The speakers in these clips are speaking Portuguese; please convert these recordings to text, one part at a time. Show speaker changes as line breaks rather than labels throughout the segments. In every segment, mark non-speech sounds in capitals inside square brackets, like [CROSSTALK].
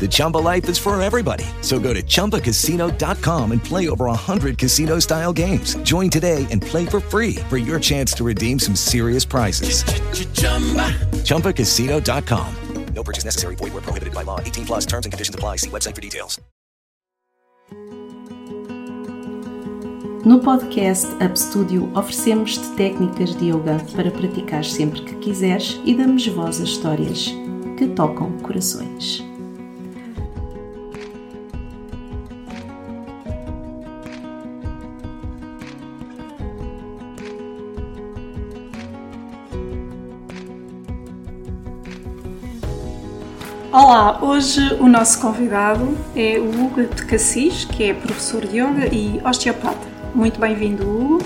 The Chumba life is for everybody. So go to ChumbaCasino.com and play over 100 casino-style games. Join today and play for free for your chance to redeem some serious prizes. ChumbaCasino.com.
No purchase necessary. Void were prohibited by law. 18 plus terms and conditions apply. See website for details.
No podcast Up Studio oferecemos-te técnicas de yoga para praticar sempre que quiseres e damos voz a histórias que tocam corações.
Olá, hoje o nosso convidado é o Hugo de Cassis, que é professor de yoga e osteopata. Muito bem-vindo, Hugo.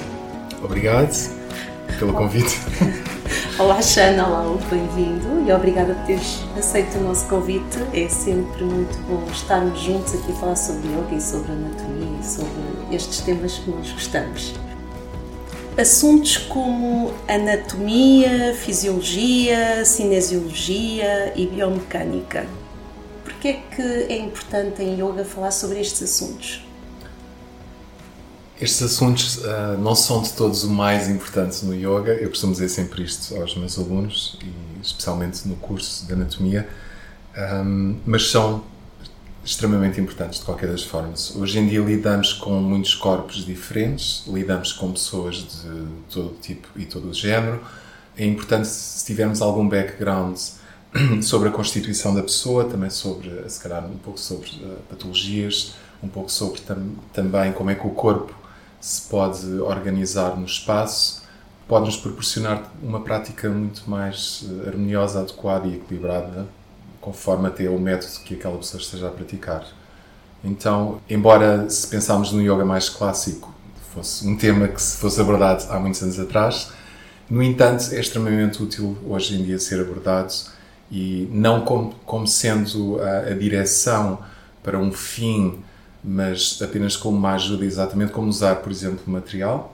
Obrigado pelo convite. [LAUGHS]
Olá, Xana, olá, Hugo, bem-vindo e obrigada por teres aceito o nosso convite. É sempre muito bom estarmos juntos aqui a falar sobre yoga e sobre anatomia e sobre estes temas que nós gostamos. Assuntos como anatomia, fisiologia, cinesiologia e biomecânica. Por que é que é importante em yoga falar sobre estes assuntos?
Estes assuntos ah, não são de todos o mais importante no yoga. Eu costumo dizer sempre isto aos meus alunos, e especialmente no curso de anatomia, ahm, mas são extremamente importantes de qualquer das formas. Hoje em dia lidamos com muitos corpos diferentes, lidamos com pessoas de todo tipo e todo o género. É importante se tivermos algum background [CLEARS THROAT] sobre a constituição da pessoa, também sobre, se calhar, um pouco sobre uh, patologias, um pouco sobre tam também como é que o corpo se pode organizar no espaço, pode-nos proporcionar uma prática muito mais uh, harmoniosa, adequada e equilibrada conforme até o método que aquela pessoa esteja a praticar. Então, embora se pensarmos no yoga mais clássico, fosse um tema que se fosse abordado há muitos anos atrás, no entanto, é extremamente útil hoje em dia ser abordado e não como, como sendo a, a direção para um fim, mas apenas como uma ajuda exatamente como usar, por exemplo, material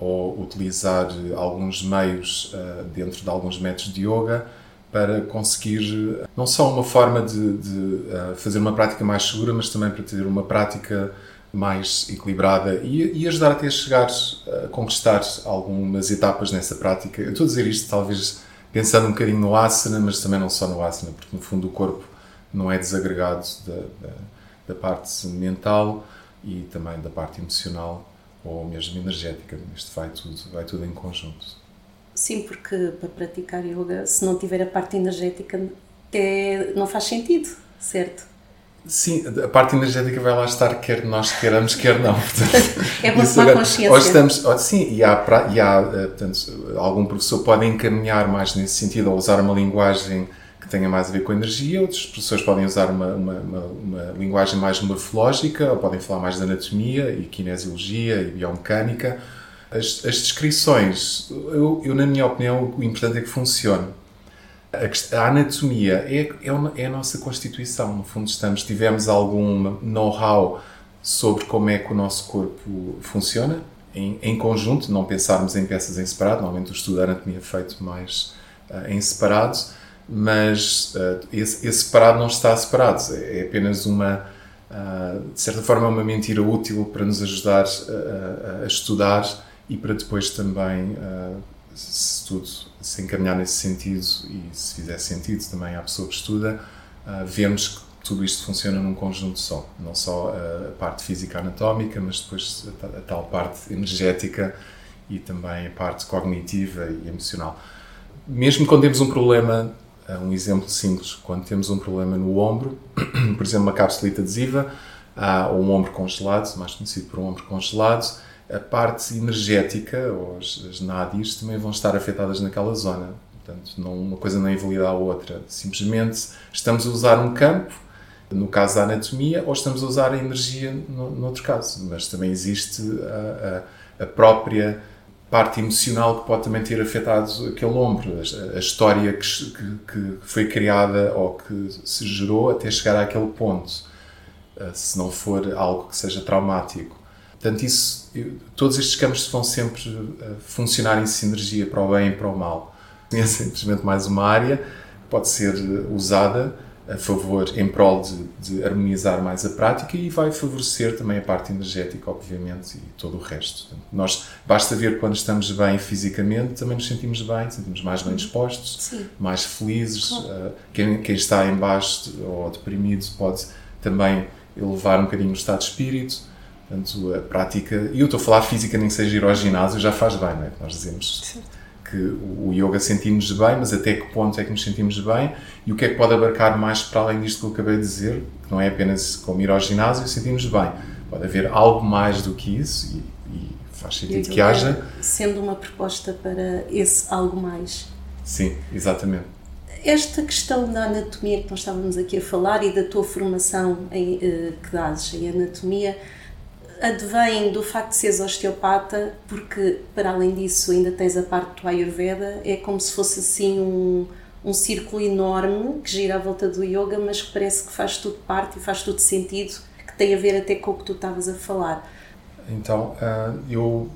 ou utilizar alguns meios uh, dentro de alguns métodos de yoga para conseguir não só uma forma de, de uh, fazer uma prática mais segura, mas também para ter uma prática mais equilibrada e, e, ajudar até a chegar a conquistar algumas etapas nessa prática. Eu estou a dizer isto talvez pensando um bocadinho no asana, mas também não só no asana, porque no fundo o corpo não é desagregado da, da, da parte mental e também da parte emocional ou mesmo energética. Isto vai tudo, vai tudo em conjunto.
Sim, porque para praticar yoga, se não tiver a parte energética, até não faz sentido, certo?
Sim, a parte energética vai lá estar, quer nós queiramos, quer não. [LAUGHS] Portanto,
é bom tomar consciência.
Ou estamos, ou, sim, e há, e há portanto, algum professor pode encaminhar mais nesse sentido, ou usar uma linguagem que tenha mais a ver com a energia, outros professores podem usar uma, uma, uma, uma linguagem mais morfológica, ou podem falar mais de anatomia e kinesiologia e biomecânica, as, as descrições, eu, eu, na minha opinião, o importante é que funcione. A, a anatomia é, é, é, a nossa constituição. No fundo, estamos, tivemos algum know-how sobre como é que o nosso corpo funciona, em, em, conjunto, não pensarmos em peças em separado. Normalmente o estudo da anatomia é feito mais uh, em separado, mas uh, esse, esse, separado não está separado. É, é apenas uma, uh, de certa forma, uma mentira útil para nos ajudar a estudar e para depois também, uh, se tudo se encaminhar nesse sentido e se fizer sentido também à pessoa que estuda, uh, vemos que tudo isto funciona num conjunto só. Não só a parte física anatómica, mas depois a, tal parte energética e também a parte cognitiva e emocional. Mesmo quando temos um problema um exemplo simples, quando temos um problema no ombro, [COUGHS] por exemplo, uma capsulita adesiva, ou um ombro congelado, mais conhecido por um ombro congelado, a parte energética, ou as, as nádis, também vão estar afetadas naquela zona. Portanto, não, uma coisa não invalida a outra. Simplesmente estamos a usar um campo, no caso da anatomia, ou estamos a usar a energia no, no outro caso. Mas também existe a, a, a, própria parte emocional que pode também ter afetado aquele ombro, a, a história que, que, que, foi criada ou que se gerou até chegar àquele ponto, eh, se não for algo que seja traumático. Portanto, isso, todos estes campos vão sempre uh, funcionar em sinergia para o bem e para o mal. É simplesmente mais uma área que pode ser usada a favor, em prol de, de, harmonizar mais a prática e vai favorecer também a parte energética, obviamente, e todo o resto. Portanto, nós, basta ver quando estamos bem fisicamente, também nos sentimos bem, sentimos mais bem dispostos,
Sim.
mais felizes. Claro. Uh, quem, quem, está em baixo ou deprimido pode também elevar um bocadinho o estado de espírito Portanto, a prática, e eu estou a falar física, nem que seja ir ao ginásio, já faz bem, não é? Nós dizemos que o yoga sentimos bem, mas até que ponto é que nos sentimos bem e o que é que pode abarcar mais para além disto que eu acabei de dizer, que não é apenas como ir ao ginásio e sentimos bem. Pode haver algo mais do que isso e, e faz sentido que haja.
Sendo uma proposta para esse algo mais.
Sim, exatamente.
Esta questão da anatomia que nós estávamos aqui a falar e da tua formação em, eh, que dás em anatomia, advém do facto de seres osteopata, porque para além disso ainda tens a parte do Ayurveda, é como se fosse assim um, um círculo enorme que gira à volta do yoga, mas que parece que faz tudo parte e faz tudo sentido, que tem a ver até com o que tu estavas a falar.
Então, uh, eu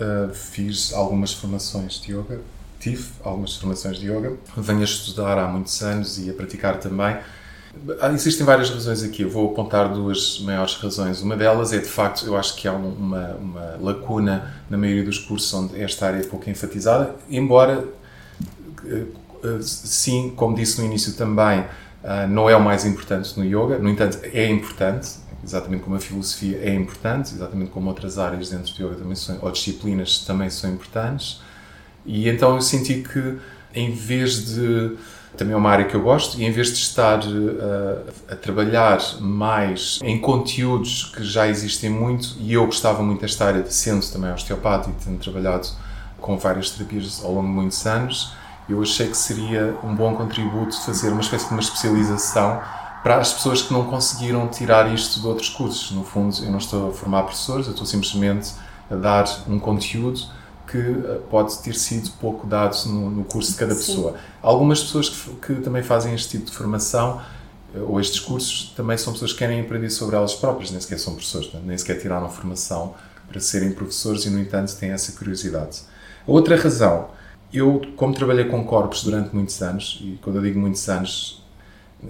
uh, fiz algumas formações de yoga, tive algumas formações de yoga, venho a estudar há muitos anos e a praticar também. ah, existem várias razões aqui. Eu vou apontar duas maiores razões. Uma delas é, de facto, eu acho que há uma, uma lacuna na maioria dos cursos onde esta área é pouco enfatizada, embora, eh, eh, sim, como disse no início também, ah, não é o mais importante no yoga. No entanto, é importante, exatamente como a filosofia é importante, exatamente como outras áreas dentro do yoga também são, ou disciplinas também são importantes. E então eu senti que, em vez de também é uma área que eu gosto e em vez de estar uh, a trabalhar mais em conteúdos que já existem muito e eu gostava muito desta área de sendo também osteopata e tendo trabalhado com várias terapias ao longo de muitos anos eu achei que seria um bom contributo fazer uma espécie de uma especialização para as pessoas que não conseguiram tirar isto de outros cursos. No fundo, eu não estou a formar professores, eu estou simplesmente a dar um conteúdo que eh, pode ter sido pouco dado no, no curso de cada Sim. pessoa. Algumas pessoas que, que, também fazem este tipo de formação eh, ou estes cursos também são pessoas que querem aprender sobre elas próprias, nem sequer são professores, nem sequer tiraram formação para serem professores e, no entanto, têm essa curiosidade. A outra razão, eu, como trabalhei com corpos durante muitos anos, e quando eu digo muitos anos,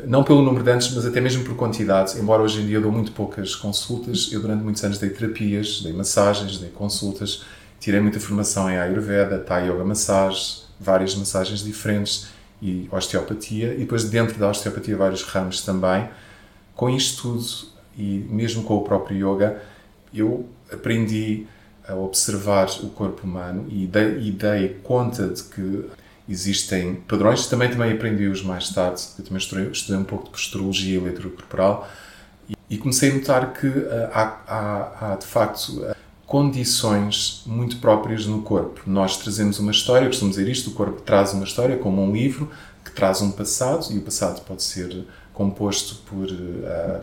não pelo número de anos, mas até mesmo por quantidade, embora hoje em dia eu dou muito poucas consultas, eu durante muitos anos dei terapias, dei massagens, dei consultas, tirei muita formação em Ayurveda, Thai Yoga Massage, várias massagens diferentes e osteopatia, e depois dentro da osteopatia vários ramos também. Com isto tudo e mesmo com o próprio yoga, eu aprendi a observar o corpo humano e dei, e dei conta de que existem padrões, também também aprendi-os mais tarde, eu também estudei, estudei um pouco de posturologia e leitura corporal, e, e comecei a notar que uh, há, há, há, de facto condições muito próprias no corpo. Nós trazemos uma história, costumo dizer isto, o corpo traz uma história como um livro que traz um passado e o passado pode ser composto por, uh,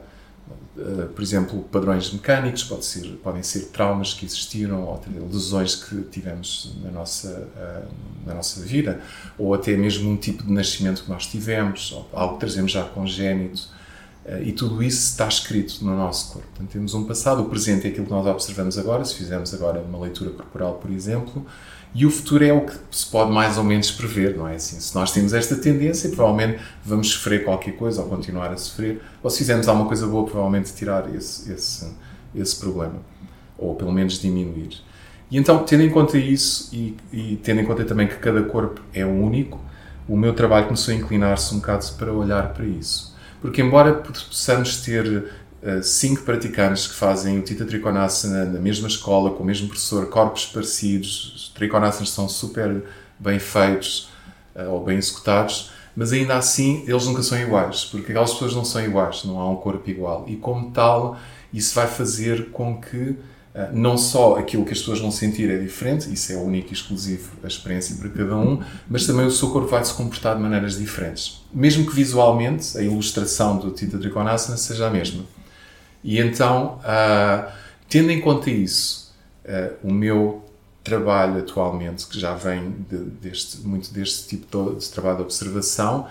uh, por exemplo, padrões mecânicos, pode ser, podem ser traumas que existiram ou lesões que tivemos na nossa, uh, na nossa vida, ou até mesmo um tipo de nascimento que nós tivemos, algo que trazemos já congénito e tudo isso está escrito no nosso corpo. Portanto, temos um passado, o presente é aquilo que nós observamos agora, se fizermos agora uma leitura corporal, por exemplo, e o futuro é o que se pode mais ou menos prever, não é assim? Se nós temos esta tendência, provavelmente vamos sofrer qualquer coisa ou continuar a sofrer, ou se fizermos alguma coisa boa, provavelmente tirar esse, esse, esse problema, ou pelo menos diminuir. E então, tendo em conta isso e, e tendo em conta também que cada corpo é único, o meu trabalho começou a inclinar-se um bocado para olhar para isso porque, embora possamos ter uh, cinco praticantes que fazem o Tita Trikonasana na mesma escola, com o mesmo professor, corpos parecidos, os Trikonasanas são super bem feitos uh, ou bem executados, mas ainda assim eles nunca são iguais, porque aquelas pessoas não são iguais, não há um corpo igual. E como tal, isso vai fazer com que não só aquilo que as pessoas vão sentir é diferente, isso é único e exclusivo a experiência para cada um, mas também o seu corpo vai se comportar de maneiras diferentes. Mesmo que visualmente a ilustração do Tita Trikonasana seja a mesma. E então, uh, tendo em conta isso, uh, o meu trabalho atualmente, que já vem de, deste, muito deste tipo de, de trabalho de observação,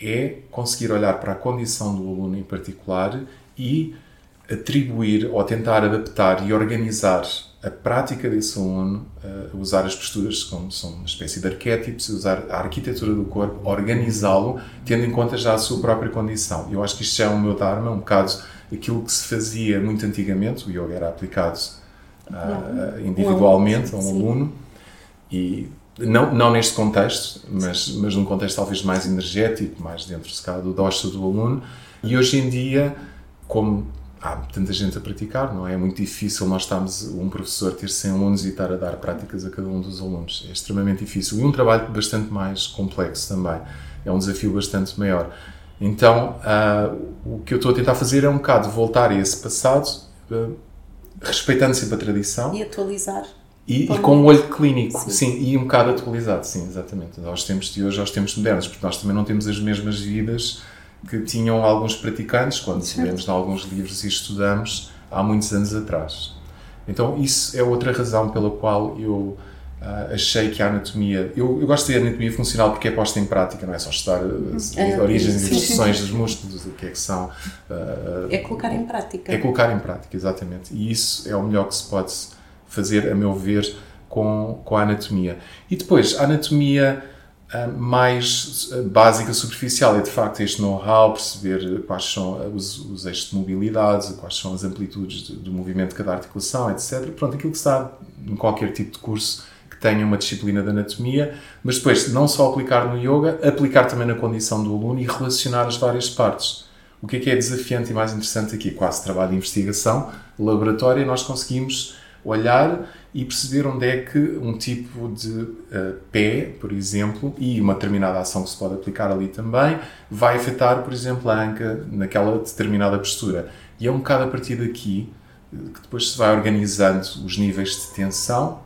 é conseguir olhar para a condição do aluno em particular e atribuir ou tentar adaptar e organizar a prática desse aluno, uh, usar as posturas como são uma espécie de arquétipos, usar a arquitetura do corpo, organizá-lo, tendo em conta já a sua própria condição. Eu acho que isto já é o meu dharma, um bocado aquilo que se fazia muito antigamente, o yoga era aplicado uh, individualmente a um aluno, e não, não neste contexto, mas, mas num contexto talvez mais energético, mais dentro se calhar, do dosha do aluno, e hoje em dia, como há tanta gente a praticar, não é? É muito difícil nós estarmos, um professor ter 100 alunos e estar a dar práticas a cada um dos alunos. É extremamente difícil. E um trabalho bastante mais complexo também. É um desafio bastante maior. Então, uh, o que eu estou a tentar fazer é um bocado voltar a esse passado, uh, respeitando sempre a tradição.
E atualizar.
E, e, com um olho clínico, sim. sim. e um bocado atualizado, sim, exatamente. Aos tempos de hoje, aos tempos modernos, porque nós também não temos as mesmas vidas que tinham alguns praticantes, quando certo. lemos em alguns livros e estudamos há muitos anos atrás. Então, isso é outra razão pela qual eu uh, achei que a anatomia. Eu, eu, gosto de anatomia funcional porque é posta em prática, não é só estudar as é, origens e instruções dos músculos, o que é que são.
Uh, é colocar em prática.
É colocar em prática, exatamente. E isso é o melhor que se pode fazer, a meu ver, com, com a anatomia. E depois, a anatomia mais eh, básica, superficial. É de facto este know-how, perceber quais são os, os, eixos de mobilidade, quais são as amplitudes do movimento de cada articulação, etc. Pronto, aquilo que dá em qualquer tipo de curso que tenha uma disciplina de anatomia, mas depois não só aplicar no yoga, aplicar também na condição do aluno e relacionar as várias partes. O que é que é desafiante e mais interessante aqui? Quase trabalho de investigação, laboratório, nós conseguimos olhar e perceber onde é que um tipo de uh, pé, por exemplo, e uma determinada ação que se pode aplicar ali também, vai afetar, por exemplo, a anca naquela determinada postura. E é um bocado a partir daqui eh, que depois se vai organizando os níveis de tensão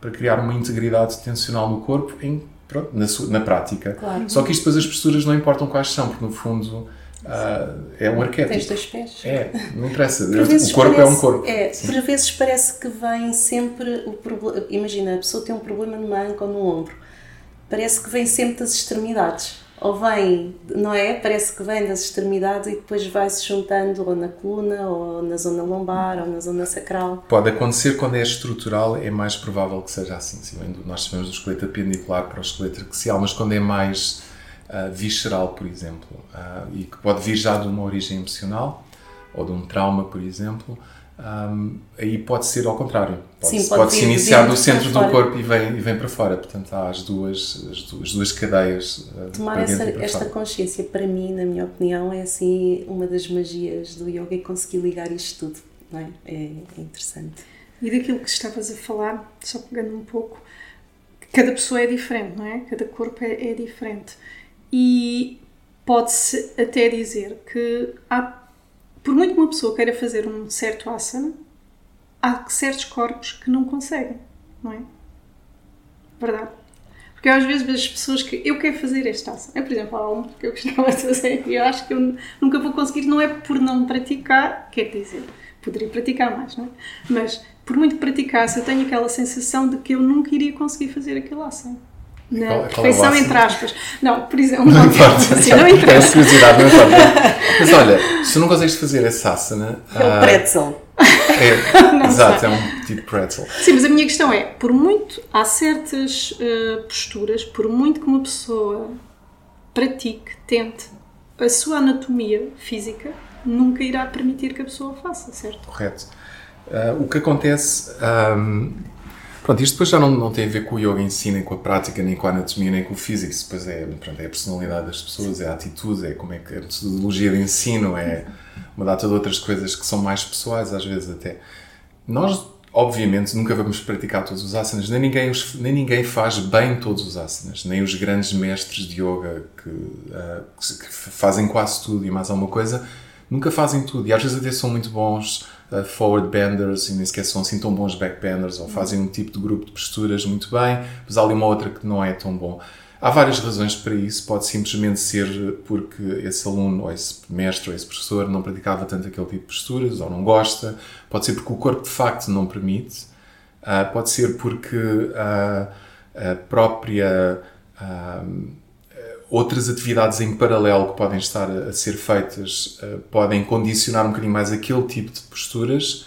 para criar uma integridade tensional no corpo em, pronto, na, na prática. Claro. Só que isto depois as posturas não importam quais são, porque no fundo Uh, é um arquétipo.
Tens dois pés.
É, não interessa. o corpo
parece,
é um corpo.
É, por vezes parece que vem sempre o problema. Imagina, a pessoa tem um problema numa anca ou no ombro. Parece que vem sempre das extremidades. Ou vem, não é? Parece que vem das extremidades e depois vai-se juntando ou na coluna, ou na zona lombar, ou na zona sacral.
Pode acontecer quando é estrutural, é mais provável que seja assim. Sim, nós sabemos do esqueleto apendicular para o esqueleto axial, mas quando é mais uh, visceral, por exemplo, uh, e que pode vir já de uma origem emocional ou de um trauma, por exemplo, um, aí pode ser ao contrário. Pode, Sim, pode, pode se iniciar do centro do corpo e vem, e vem para fora. Portanto, há as duas, as duas, as duas cadeias. Uh,
Tomar essa, esta consciência, para mim, na minha opinião, é assim uma das magias do yoga e conseguir ligar isto tudo. Não é? é interessante.
E daquilo que estavas a falar, só pegando um pouco, cada pessoa é diferente, não é? Cada corpo é, é diferente e pode-se até dizer que há, por muito que uma pessoa queira fazer um certo asana, há certos corpos que não conseguem, não é? Verdade. Porque às vezes vejo pessoas que eu quero fazer este asana. É, por exemplo, há um que eu gostava de fazer e eu acho que eu nunca vou conseguir, não é por não praticar, quer dizer, poderia praticar mais, não é? Mas por muito que praticasse, eu tenho aquela sensação de que eu nunca iria conseguir fazer aquele asana na qual, perfeição, é entre aspas. Não, por exemplo, [LAUGHS] não, não importa. Assim, não interessa. É
curiosidade, não importa. [LAUGHS] Mas olha, se não consegues fazer essa asana.
É o pretzel.
É, [LAUGHS] exato, sei. é um tipo pretzel.
Sim, mas a minha questão é: por muito, há certas uh, posturas, por muito que uma pessoa pratique, tente a sua anatomia física, nunca irá permitir que a pessoa faça, certo?
Correto. Uh, o que acontece. Um, Pronto, isto depois já não, não tem a ver com o yoga em si, nem com a prática, nem com a anatomia, nem com o físico. Isso depois é, pronto, é a personalidade das pessoas, é a atitude, é como é que a metodologia de ensino, é uma data de outras coisas que são mais pessoais, às vezes até. Nós, obviamente, nunca vamos praticar todos os asanas, nem ninguém, os- nem ninguém faz bem todos os asanas, nem os grandes mestres de yoga que, ah, que que fazem quase tudo e mais alguma coisa, nunca fazem tudo. E às vezes até são muito bons ah, forward benders e nem sequer são assim tão bons back benders, ou fazem um tipo de grupo de posturas muito bem, mas há ali uma outra que não é tão bom. Há várias razões para isso. Pode simplesmente ser porque esse aluno, ou esse mestre, ou esse professor não praticava tanto aquele tipo de posturas, ou não gosta. Pode ser porque o corpo de facto não permite. Ah, pode ser porque ah, a própria. ah, outras atividades em paralelo que podem estar a, ser feitas ah, podem condicionar um bocadinho mais aquele tipo de posturas.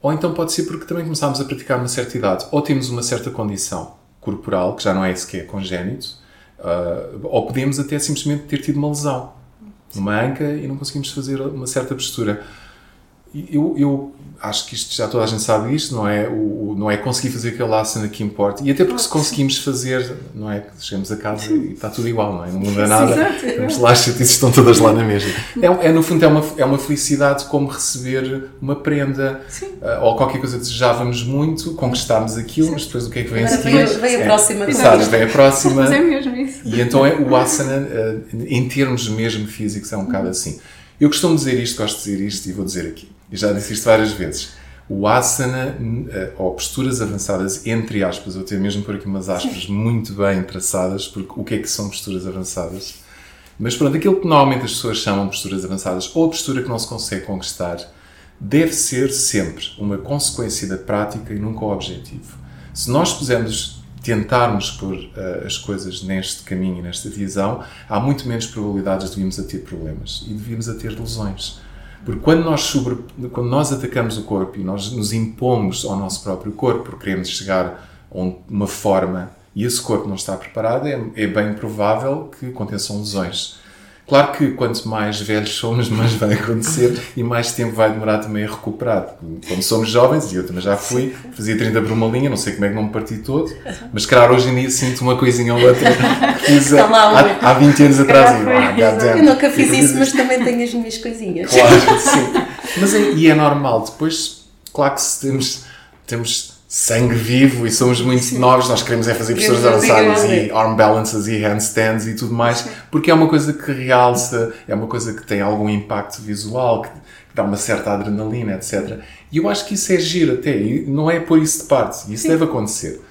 Ou então pode ser porque também começámos a praticar uma certa idade, ou temos uma certa condição corporal, que já não é sequer congénito, ah, ou podemos até simplesmente ter tido uma lesão, uma anca e não conseguimos fazer uma certa postura. Eu, eu acho que isto já toda a gente sabe isto, não é? O, o- não é conseguir fazer aquele asana que importa. E até porque se conseguimos fazer, não é? Chegamos a casa e está tudo igual, não é? Não muda nada.
exato, é
Vamos lá, as chatices estão todas lá na mesma. É, é, no fundo, é uma, é uma felicidade como receber uma prenda ah, ou qualquer coisa que desejávamos muito, conquistámos aquilo, mas depois o que é que vem a seguir?
vem- vem a
É,
próxima
Exato,
conquista.
vem a próxima. [LAUGHS]
Mas é mesmo isso.
E então é, o asana, eh, em termos mesmo físicos, é um bocado assim. Eu costumo dizer isto, gosto de dizer isto e vou dizer aqui. E já disse isto várias vezes. O asana, eh, ou posturas avançadas, entre aspas, eu tenho mesmo por aqui umas aspas muito bem traçadas, porque o que é que são posturas avançadas? Mas pronto, aquilo que normalmente as pessoas chamam posturas avançadas, ou a postura que não se consegue conquistar, deve ser sempre uma consequência da prática e nunca o objetivo. Se nós pusermos, tentarmos pôr eh, as coisas neste caminho e nesta visão, há muito menos probabilidades de virmos a ter problemas e de virmos a ter lesões. Porque quando nós, sobre, quando nós atacamos o corpo e nós nos impomos ao nosso próprio corpo porque queremos chegar a um- uma forma e esse corpo não está preparado, é, é bem provável que aconteçam lesões. Claro que quanto mais velhos somos, [LAUGHS] mais vai acontecer e mais tempo vai demorar também a recuperar. Quando somos jovens, e eu também já fui, fazia 30 por uma linha, não sei como é que não me parti todo, mas calhar hoje em dia sinto uma coisinha ou outra [LAUGHS] que fiz há, há 20 anos atrás. E, ah.
Eu nunca fiz isso, mas também tenho as minhas coisinhas.
Claro, sim. Mas é, e é normal. Depois, claro que se temos, temos sangue vivo e somos muito novos, nós queremos é fazer
Queremos fazer
avançadas e arm balances e handstands e tudo mais, porque é uma coisa que realça, é uma coisa que tem algum impacto visual, que, que dá uma certa adrenalina, etc. E eu acho que isso é giro até, e não é pôr isso de parte, isso deve acontecer.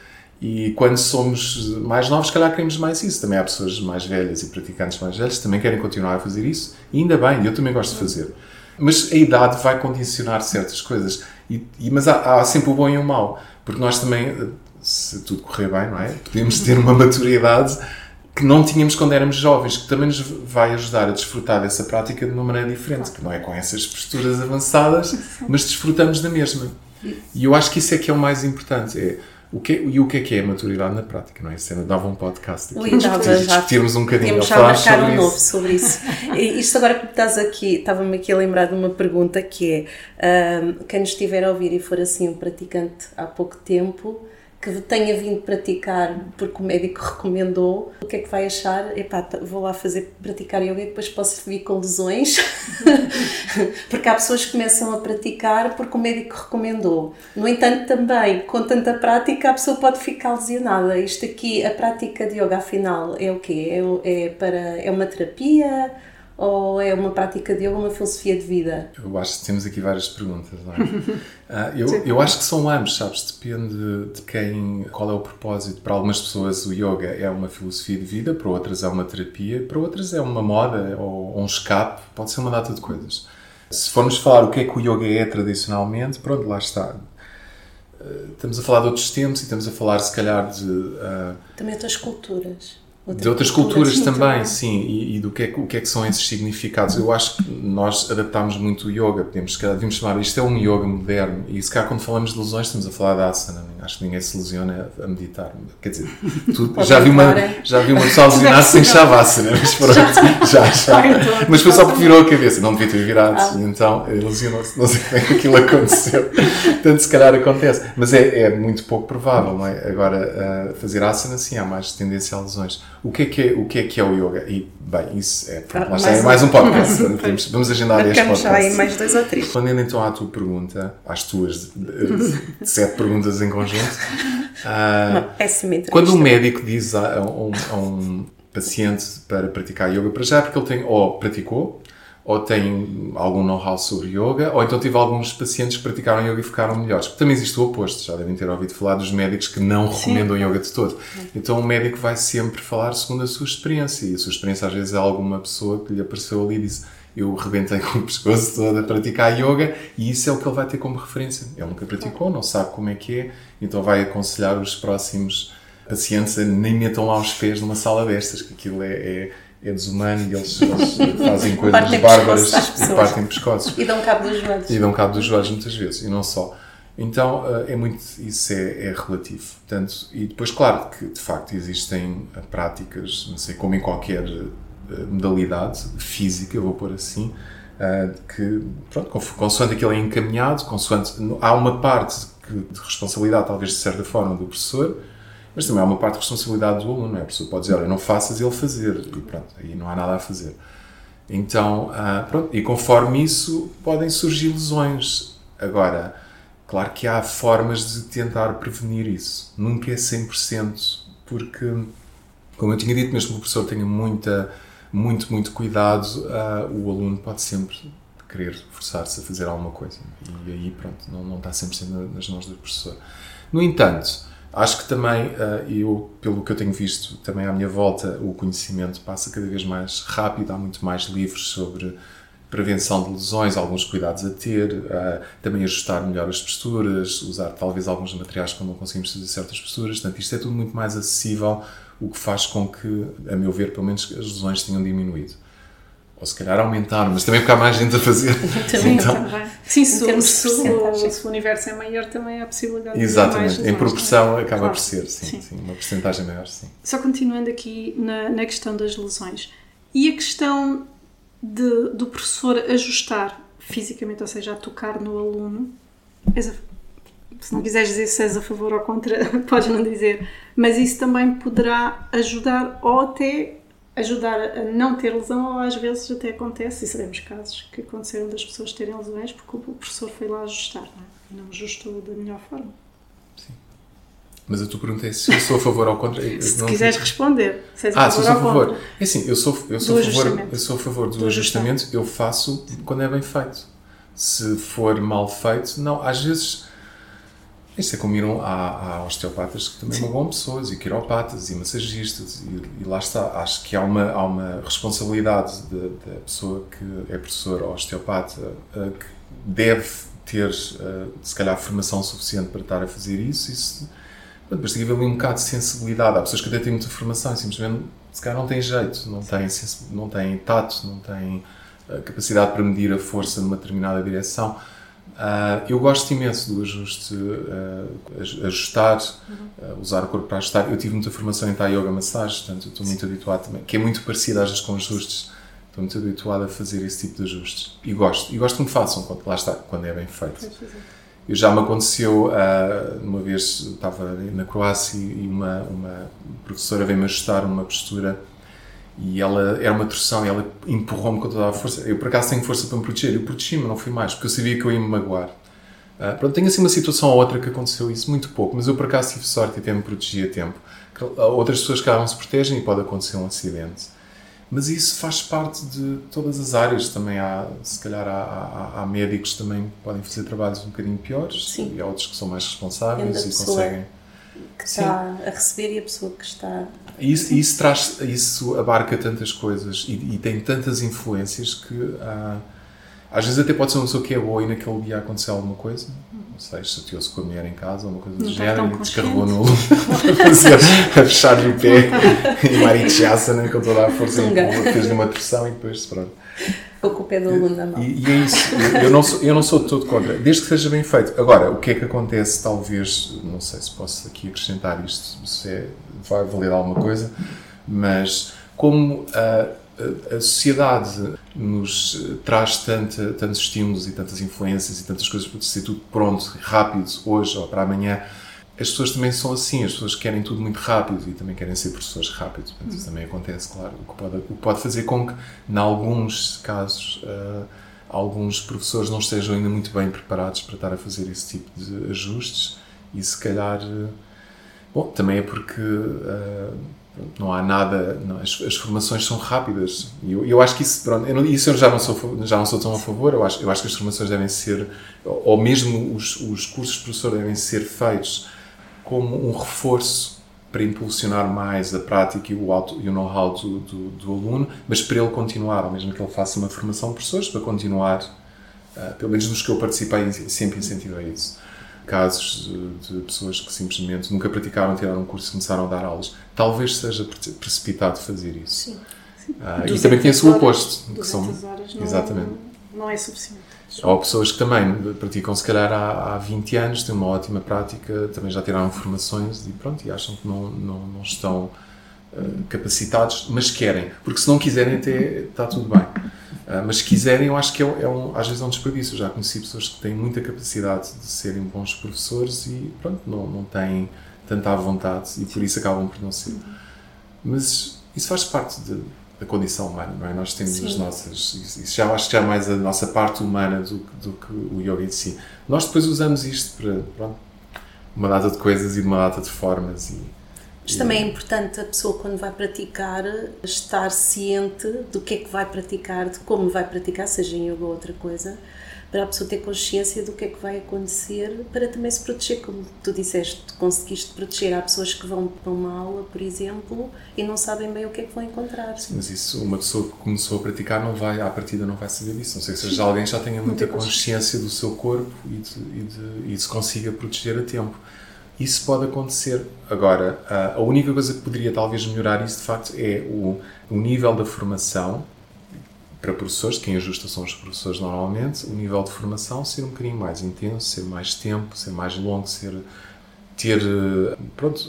E quando somos mais novos, se calhar queremos mais isso. Também há pessoas mais velhas e praticantes mais velhos que também querem continuar a fazer isso. E ainda bem, eu também gosto de fazer. Mas a idade vai condicionar certas coisas. E, e- mas há, há sempre o bom e o mau. Porque nós também, se tudo correr bem, não é? Podemos ter uma maturidade que não tínhamos quando éramos jovens, que também nos vai ajudar a desfrutar dessa prática de uma maneira diferente, que não é com essas posturas avançadas, mas desfrutamos da mesma. E eu acho que isso é que é o mais importante. É, o que, e o que é que é a maturidade na prática, não é? Isso dava um podcast aqui. Discutirmos um bocadinho. Ou
já marcar
sobre
um
isso.
novo sobre isso. [LAUGHS] E Isto agora que estás aqui, estava-me aqui a lembrar de uma pergunta que é ahm, quem nos estiver a ouvir e for assim um praticante há pouco tempo que tenha vindo praticar porque o médico recomendou, o que é que vai achar? Epá, vou lá fazer, praticar yoga e depois posso vir com lesões [LAUGHS] porque há pessoas que começam a praticar porque o médico recomendou. No entanto, também, com tanta prática, a pessoa pode ficar lesionada. Isto aqui, a prática de yoga, afinal, é o quê? É, é para, é uma terapia ou é uma prática de yoga, uma filosofia de vida?
Eu acho que temos aqui várias perguntas, não é? [LAUGHS] Ah, eu, eu acho que são ambos, sabes? Depende de quem, qual é o propósito. Para algumas pessoas o yoga é uma filosofia de vida, para outras é uma terapia, para outras é uma moda ou um escape, pode ser uma data de coisas. Se formos falar o que é que o yoga é tradicionalmente, pronto, lá está. Ah, Estamos a falar de outros tempos e estamos a falar, se calhar, de ah,
Também outras culturas.
De outras culturas
sim,
também, sim, e, e do que é, o que é que são esses significados. Eu acho que nós adaptámos muito o yoga, podemos, se calhar, chamar isto é um yoga moderno, e se calhar quando falamos de lesões estamos a falar de asana, acho que ninguém se lesiona a meditar, quer dizer, tu- [LAUGHS] já, vi uma,
é?
já vi uma pessoa [LAUGHS] lesionar-se sem shavasana, mas [LAUGHS] pronto, já, já, mas foi só porque virou a cabeça, não devia ter virado,
Ah.
então eh, lesionou-se, não sei como é que aquilo aconteceu, portanto se calhar acontece, mas é, é muito pouco provável, não é? Agora, eh, fazer asana, sim, há mais tendência a lesões. O que é que é o, que é, que é o yoga? E, bem, isso é, pronto,
Ah,
está,
mais
é
um-
mais um podcast. vamos, vamos agendar este
Marcamos já
podcast.
aí mais dois ou três.
Respondendo então à tua pergunta, às tuas eh, [LAUGHS] sete perguntas em conjunto, ah,
Uma péssima entrevista.
quando um médico diz a, a um, a um paciente para praticar yoga, para já é porque ele tem ou praticou, ou tem algum know-how sobre yoga, ou então tive alguns pacientes que praticaram yoga e ficaram melhores. Também existe o oposto, já devem ter ouvido falar dos médicos que não recomendam yoga de todo. Então o médico vai sempre falar segundo a sua experiência, e a sua experiência às vezes é alguma pessoa que lhe apareceu ali e disse eu rebentei com o pescoço todo a praticar yoga e isso é o que ele vai ter como referência. Ele nunca praticou, não sabe como é que é, então vai aconselhar os próximos pacientes a nem metam lá os pés numa sala destas, que aquilo é, é, é desumano e eles, eles fazem [LAUGHS] coisas bárbaras e partem pescoços.
E dão cabo dos joelhos.
E dão cabo dos joelhos muitas vezes, e não só. Então, eh, é muito, isso é, é relativo. Portanto, e depois, claro, que de facto existem eh, práticas, não sei, como em qualquer eh, modalidade física, vou pôr assim, que, pronto, consoante aquilo é encaminhado, consoante, há uma parte de responsabilidade, talvez de certa forma, do professor, mas também há uma parte de responsabilidade do aluno, não é? A pessoa pode dizer, olha, não faças ele fazer, e pronto, aí não há nada a fazer. Então, ah, pronto, e conforme isso podem surgir lesões. Agora, claro que há formas de tentar prevenir isso. Nunca é 100%, porque, como eu tinha dito, mesmo que o professor tenha muita, muito, muito cuidado, ah, o aluno pode sempre querer forçar-se a fazer alguma coisa. E aí, pronto, não, não está 100% na- nas mãos do professor. No entanto, acho que também, ah, eu, pelo que eu tenho visto também à minha volta, o conhecimento passa cada vez mais rápido, há muito mais livros sobre prevenção de lesões, alguns cuidados a ter, ah, também ajustar melhor as posturas, usar talvez alguns materiais quando não conseguimos fazer certas posturas. Portanto, isto é tudo muito mais acessível, o que faz com que, a meu ver, pelo menos as lesões tenham diminuído. Ou se calhar aumentaram, mas também porque há mais gente a fazer.
Sim,
Então,
também. Sim, se,
termos de
se,
percentagem.
o- se o universo é maior, também há possibilidade de ter mais
Exatamente, em proporção
é?
acaba
Claro.
por ser, sim,
Sim.
sim, uma porcentagem maior, sim.
Só continuando aqui na, na questão das lesões. E a questão de, do professor ajustar fisicamente, ou seja, a tocar no aluno. A- se não quiseres dizer se és a favor ou contra, [LAUGHS] podes não dizer. Mas isso também poderá ajudar ou até ajudar a não ter lesão, ou às vezes até acontece, e sabemos casos que aconteceram das pessoas terem lesões porque o professor foi lá ajustar, não é? E não ajustou da melhor forma.
Mas a tua pergunta é se eu sou a favor ou contra.
Se
não-
quiseres responder, se és a
Ah, se eu sou a favor.
contra.
É assim, eu sou, eu sou,
Do
a favor,
ajustamento.
eu sou a favor do,
Do
ajustamento, eu faço quando é bem feito. Se for mal feito, não. Às vezes, isto é como ir a, a osteopatas que também magoam pessoas, e quiropatas, e massagistas, e, e lá está. Acho que há uma, há uma responsabilidade da pessoa que é professor ou osteopata eh, que deve ter, eh, se calhar, formação suficiente para estar a fazer isso. isso Depois tem que haver ali um bocado de sensibilidade. Há pessoas que até têm muita formação e simplesmente, se calhar, não têm jeito, não têm, não têm tato, não têm eh, capacidade para medir a força numa determinada direção. Ah, eu gosto imenso do ajuste, aj- ajustar, ah, usar o corpo para ajustar. Eu tive muita formação em Thai Yoga Massage, portanto, estou muito habituado também, que é muito parecido às vezes com ajustes. Estou muito habituado a fazer esse tipo de ajustes. E gosto. E gosto que me façam, quando, lá está, quando é bem feito. Eu já me aconteceu, uma vez estava na Croácia e uma, uma professora veio-me ajustar uma postura e ela era uma torção e ela empurrou-me com toda a força. Eu por acaso tenho força para me proteger, eu protegi-me, não fui mais, porque eu sabia que eu ia me magoar. Ah, pronto, tenho assim uma situação ou outra que aconteceu isso muito pouco, mas eu por acaso tive sorte e até me protegi a tempo. Ah, Outras pessoas que não se protegem e pode acontecer um acidente. Mas isso faz parte de todas as áreas. Também há, se calhar, há, há- há médicos também que podem fazer trabalhos um bocadinho piores
Sim.
e há outros que são mais responsáveis e conseguem.
que está a receber e a pessoa que está.
Isso, isso traz, isso abarca tantas coisas e, e tem tantas influências que ah, às vezes até pode ser uma pessoa que é boa e naquele dia aconteceu alguma coisa, não sei, chateou-se com a mulher em casa ou uma coisa do
Não está
género
tão
e descarregou no
consciente. [LAUGHS]
a fechar-lhe o pé e marichaça com toda a força e fez-lhe uma pressão e depois pronto.
Ficou com o pé do aluno na mão.
E, e é isso, eu, não sou, eu não sou todo contra, desde que seja bem feito. Agora, o que é que acontece, talvez, não sei se posso aqui acrescentar isto, se é, vai valer alguma coisa, mas como a, a, a sociedade nos traz tanta, tantos estímulos e tantas influências e tantas coisas para ser tudo pronto, rápido, hoje ou para amanhã, as pessoas também são assim, as pessoas querem tudo muito rápido e também querem ser professores rápidos. Portanto, isso também acontece, claro. O que pode, o que pode fazer com que, em alguns casos, uh, alguns professores não estejam ainda muito bem preparados para estar a fazer esse tipo de ajustes e se calhar. Uh, bom, também é porque. Uh, não há nada, não, as, as, formações são rápidas e eu, eu acho que isso, pronto, eu, isso eu já não sou já não sou tão a favor. Eu acho, eu acho que as formações devem ser, ou mesmo os, os cursos de professor devem ser feitos como um reforço para impulsionar mais a prática e o, auto, e o know-how do, do, do, aluno, mas para ele continuar, ou mesmo que ele faça uma formação de professores, para continuar, uh, pelo menos nos que eu participei, sempre incentivei isso. Casos de, de pessoas que simplesmente nunca praticaram, tiraram um curso e começaram a dar aulas. Talvez seja precipitado fazer isso. Sim. Sim. Uh, e também conheço o oposto.
Que são, horas não, exatamente. não é suficiente.
Ou pessoas que também praticam, se calhar, há, há 20 anos, têm uma ótima prática, também já tiraram formações e pronto, e acham que não, não, não estão uh, capacitados, mas querem. Porque se não quiserem, até está tudo bem. Uh, mas se quiserem, eu acho que é, é um, às vezes é um desperdício. Já conheci pessoas que têm muita capacidade de serem bons professores e pronto, não, não têm tanta vontade e por isso acabam por não ser. Mas isso faz parte de da condição humana, não é? Nós temos Sim. as nossas. Isso já acho que já é mais a nossa parte humana do, do que o yoga em si. Nós depois usamos isto para pronto, uma data de coisas e uma data de formas. E,
Mas também é importante a pessoa, quando vai praticar, estar ciente do que é que vai praticar, de como vai praticar, seja em yoga ou outra coisa para a pessoa ter consciência do que é que vai acontecer, para também se proteger, como tu disseste, conseguiste proteger. Há pessoas que vão para uma aula, por exemplo, e não sabem bem o que é que vão encontrar.
Sim, mas isso, uma pessoa que começou a praticar, não vai, à partida, não vai saber disso. Não sei se já alguém já tenha muita consciência do seu corpo e, de, e, de, e se consiga proteger a tempo. Isso pode acontecer. Agora, a única coisa que poderia talvez melhorar isso, de facto, é o, o nível da formação para professores, quem ajusta são os professores normalmente, o nível de formação ser um bocadinho mais intenso, ser mais tempo, ser mais longo, ser ter, pronto,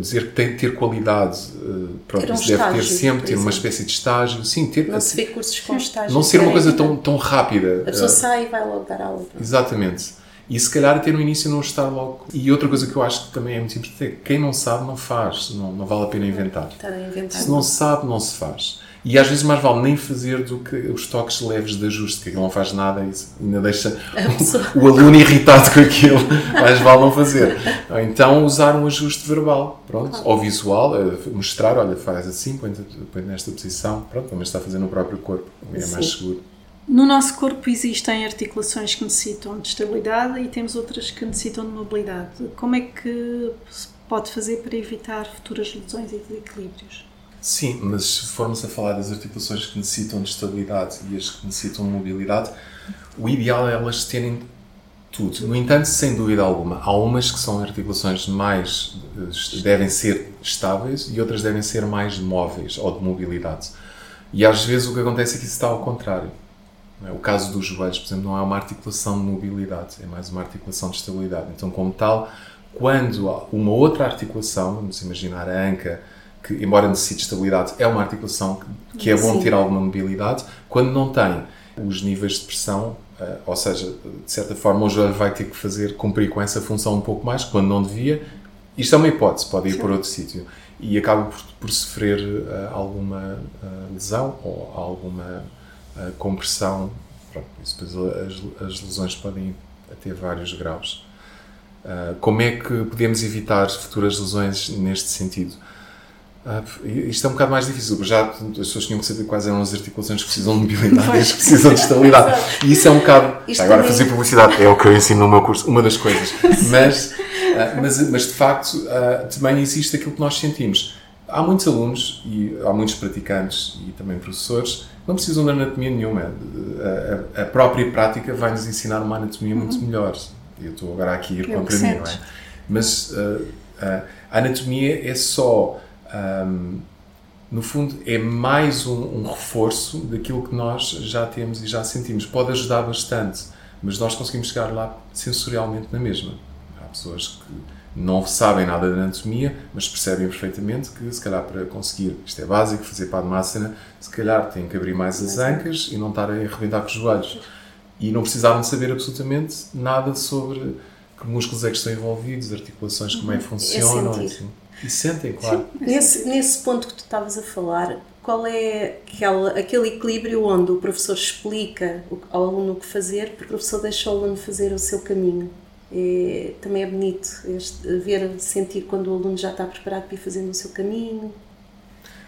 dizer que tem que ter qualidade, eh, pronto,
ter um
deve
estágio,
ter sempre, ter uma espécie de estágio, sim, ter...
Não se vê cursos com estágio.
Não ser uma coisa tão, tão rápida.
A pessoa uh, sai e vai logo dar aula.
Exatamente. E se calhar até no início não estar logo. E outra coisa que eu acho que também é muito importante é quem não sabe não faz, não, não vale a pena inventar.
Estar a inventar.
Se não sabe, não se faz. E às vezes mais vale nem fazer do que os toques leves de ajuste, que aquilo não faz nada e ainda deixa o, [LAUGHS] o, aluno irritado com aquilo. Mais vale não fazer. Então usar um ajuste verbal, pronto, ou visual, eh, mostrar, olha, faz assim, põe, põe nesta posição, pronto, mas está a fazer no próprio corpo, é Sim. mais seguro.
No nosso corpo existem articulações que necessitam de estabilidade e temos outras que necessitam de mobilidade. Como é que se pode fazer para evitar futuras lesões e desequilíbrios?
Sim, mas se formos a falar das articulações que necessitam de estabilidade e as que necessitam de mobilidade, o ideal é elas terem tudo. No entanto, sem dúvida alguma, há umas que são articulações mais eh, devem ser estáveis e outras devem ser mais móveis ou de mobilidade. E às vezes o que acontece é que isso está ao contrário. É? O caso dos joelhos, por exemplo, não é uma articulação de mobilidade, é mais uma articulação de estabilidade. Então, como tal, quando uma outra articulação, vamos imaginar a anca, que, embora necessite estabilidade, é uma articulação que, é bom Sim. ter alguma mobilidade. Quando não tem os níveis de pressão, uh, ou seja, de certa forma o joelho vai ter que fazer, cumprir com essa função um pouco mais, quando não devia. Isto é uma hipótese, pode ir Sim. por outro sítio. E acaba por, por sofrer uh, alguma uh, lesão ou alguma compressão. Pronto, depois as, as lesões podem ir até vários graus. como é que podemos evitar futuras lesões neste sentido? Ah, isto é um bocado mais difícil, já as pessoas tinham que saber quais eram as articulações que precisam de mobilidade e as que precisam de estabilidade. [LAUGHS] e isso é um bocado. Isto agora, também... fazer publicidade é o que eu ensino no meu curso, uma das coisas. [LAUGHS] Mas, uh, mas, mas de facto, uh, também existe aquilo que nós sentimos. Há muitos alunos e há muitos praticantes e também professores não precisam de anatomia nenhuma. A, a, a própria prática vai nos ensinar uma anatomia muito uhum. melhor. Eu estou agora aqui a ir contra mim, não é? Mas a anatomia é só um, no fundo, é mais um, um, reforço daquilo que nós já temos e já sentimos. Pode ajudar bastante, mas nós conseguimos chegar lá sensorialmente na mesma. Há pessoas que não sabem nada de anatomia, mas percebem perfeitamente que, se calhar, para conseguir, isto é básico, fazer Padmasana, se calhar têm que abrir mais as ancas e não estar a arrebentar com os joelhos. E não precisavam saber absolutamente nada sobre que músculos é que estão envolvidos, articulações, como é que funcionam.
sentir.
E sentem, claro.
Nesse, nesse ponto que tu estavas a falar, qual é aquela, aquele equilíbrio onde o professor explica ao aluno o que fazer, porque o professor deixa o aluno fazer o seu caminho? É, também é bonito este, ver, sentir quando o aluno já está preparado para ir fazendo o seu caminho.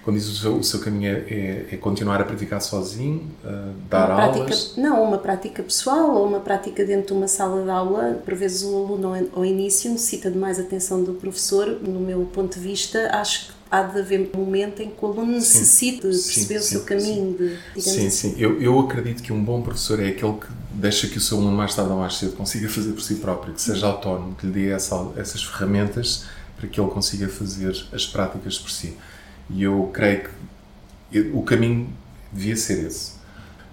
Quando diz o seu, o seu caminho é, é- é continuar a praticar sozinho, uh, dar
uma
aulas.
prática, não, uma prática pessoal ou uma prática dentro de uma sala de aula. Por vezes o aluno ao- início necessita de mais atenção do professor. No meu ponto de vista, acho que há de haver um momento em que o aluno necessite de
Sim,
perceber o
sim,
seu caminho, de, digamos
Sim,
assim.
sim. Eu, eu acredito que um bom professor é aquele que deixa que o seu aluno mais tarde ou mais cedo consiga fazer por si próprio, que seja autónomo, que lhe dê essa- essas ferramentas para que ele consiga fazer as práticas por si. E eu creio que o caminho devia ser esse.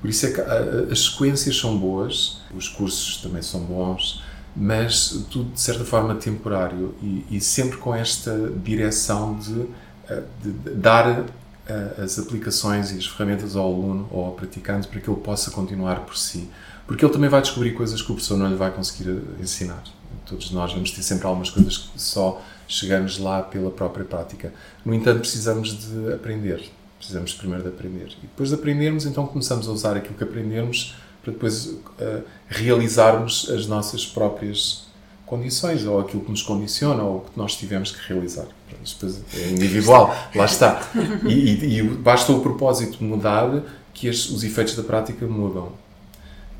Por isso é que ah, as sequências são boas, os cursos também são bons, mas tudo de certa forma temporário e, e sempre com esta direção de, ah, de- dar ah, as aplicações e as ferramentas ao aluno ou ao praticante para que ele possa continuar por si. Porque ele também vai descobrir coisas que o professor não lhe vai conseguir ah, ensinar. Todos nós vamos ter sempre algumas coisas que só chegamos lá pela própria prática. No entanto, precisamos de aprender. Precisamos primeiro de aprender. E depois de aprendermos, então começamos a usar aquilo que aprendemos para depois ah, realizarmos as nossas próprias condições, ou aquilo que nos condiciona, ou o que nós tivemos que realizar. Depois é individual, lá está. E, e- e basta o propósito mudar que as- os efeitos da prática mudam.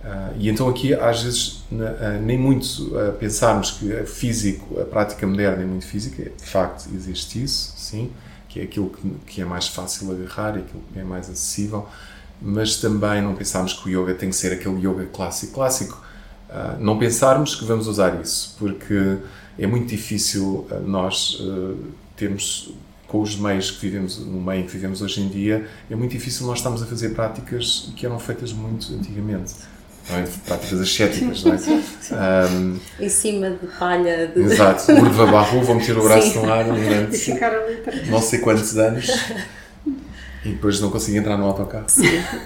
Ah, e então aqui, às vezes, na- ah, nem muito ah, pensarmos que físico, a prática moderna é muito física, de facto existe isso, sim, que é aquilo que, que é mais fácil agarrar, é aquilo que é mais acessível, mas também não pensarmos que o yoga tem que ser aquele yoga clássico, clássico. Não pensarmos que vamos usar isso, porque é muito difícil nós termos com os meios que vivemos, no meio que vivemos hoje em dia, é muito difícil nós estarmos a fazer práticas que eram feitas muito antigamente. Não é? Práticas ascéticas, não é? Ahm,
Em cima de palha, de...
exato, Urva Barro, vou meter o braço
Sim.
no ar [LAUGHS] durante não sei quantos anos e depois não consigo entrar no autocarro.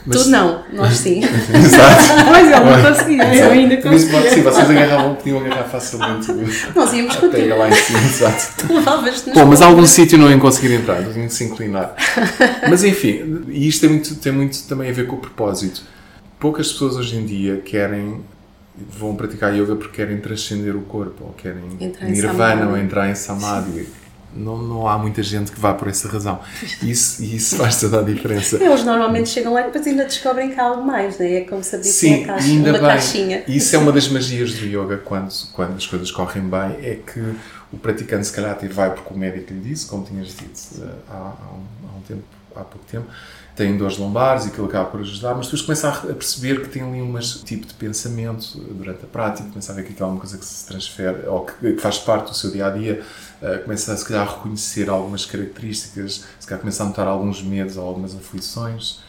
Mas-
Tu não, nós sim. [LAUGHS]
Exato.
Pois ele não conseguia, eu ainda
Também se pode- Sim,
conseguia.
vocês agarravam, podiam agarrar facilmente
Nós íamos contigo.
pega lá em cima, exato. [LAUGHS]
Tu levavas-nos
Bom, mas algum sítio não iam conseguir entrar, não tinham de se inclinar. Mas enfim, e isto tem muito, tem muito também a ver com o propósito. Poucas pessoas hoje em dia querem, vão praticar yoga porque querem transcender o corpo, ou querem
Entrar
nirvana, ou entrar em samadhi. Não, não há muita gente que vá por essa razão. E isso, isso faz toda a diferença.
Eles normalmente chegam lá e depois ainda descobrem que há algo mais, não é? Como se abrisse
Sim,
uma, caixa,
ainda
uma
bem.
caixinha.
Isso é uma das magias do yoga quando, quando as coisas correm bem, é que o praticante se calhar vai porque o médico lhe disse, como tinhas dito eh, há, há, um, há um tempo, há pouco tempo, tem dores lombares e ele acaba por ajudar, mas depois começa a, perceber que tem ali um tipo de pensamento durante a prática, começa a ver que aquilo é uma coisa que se transfere ou que, faz parte do seu dia a dia, eh, começa a se calhar a reconhecer algumas características, se calhar começa a notar alguns medos ou algumas aflições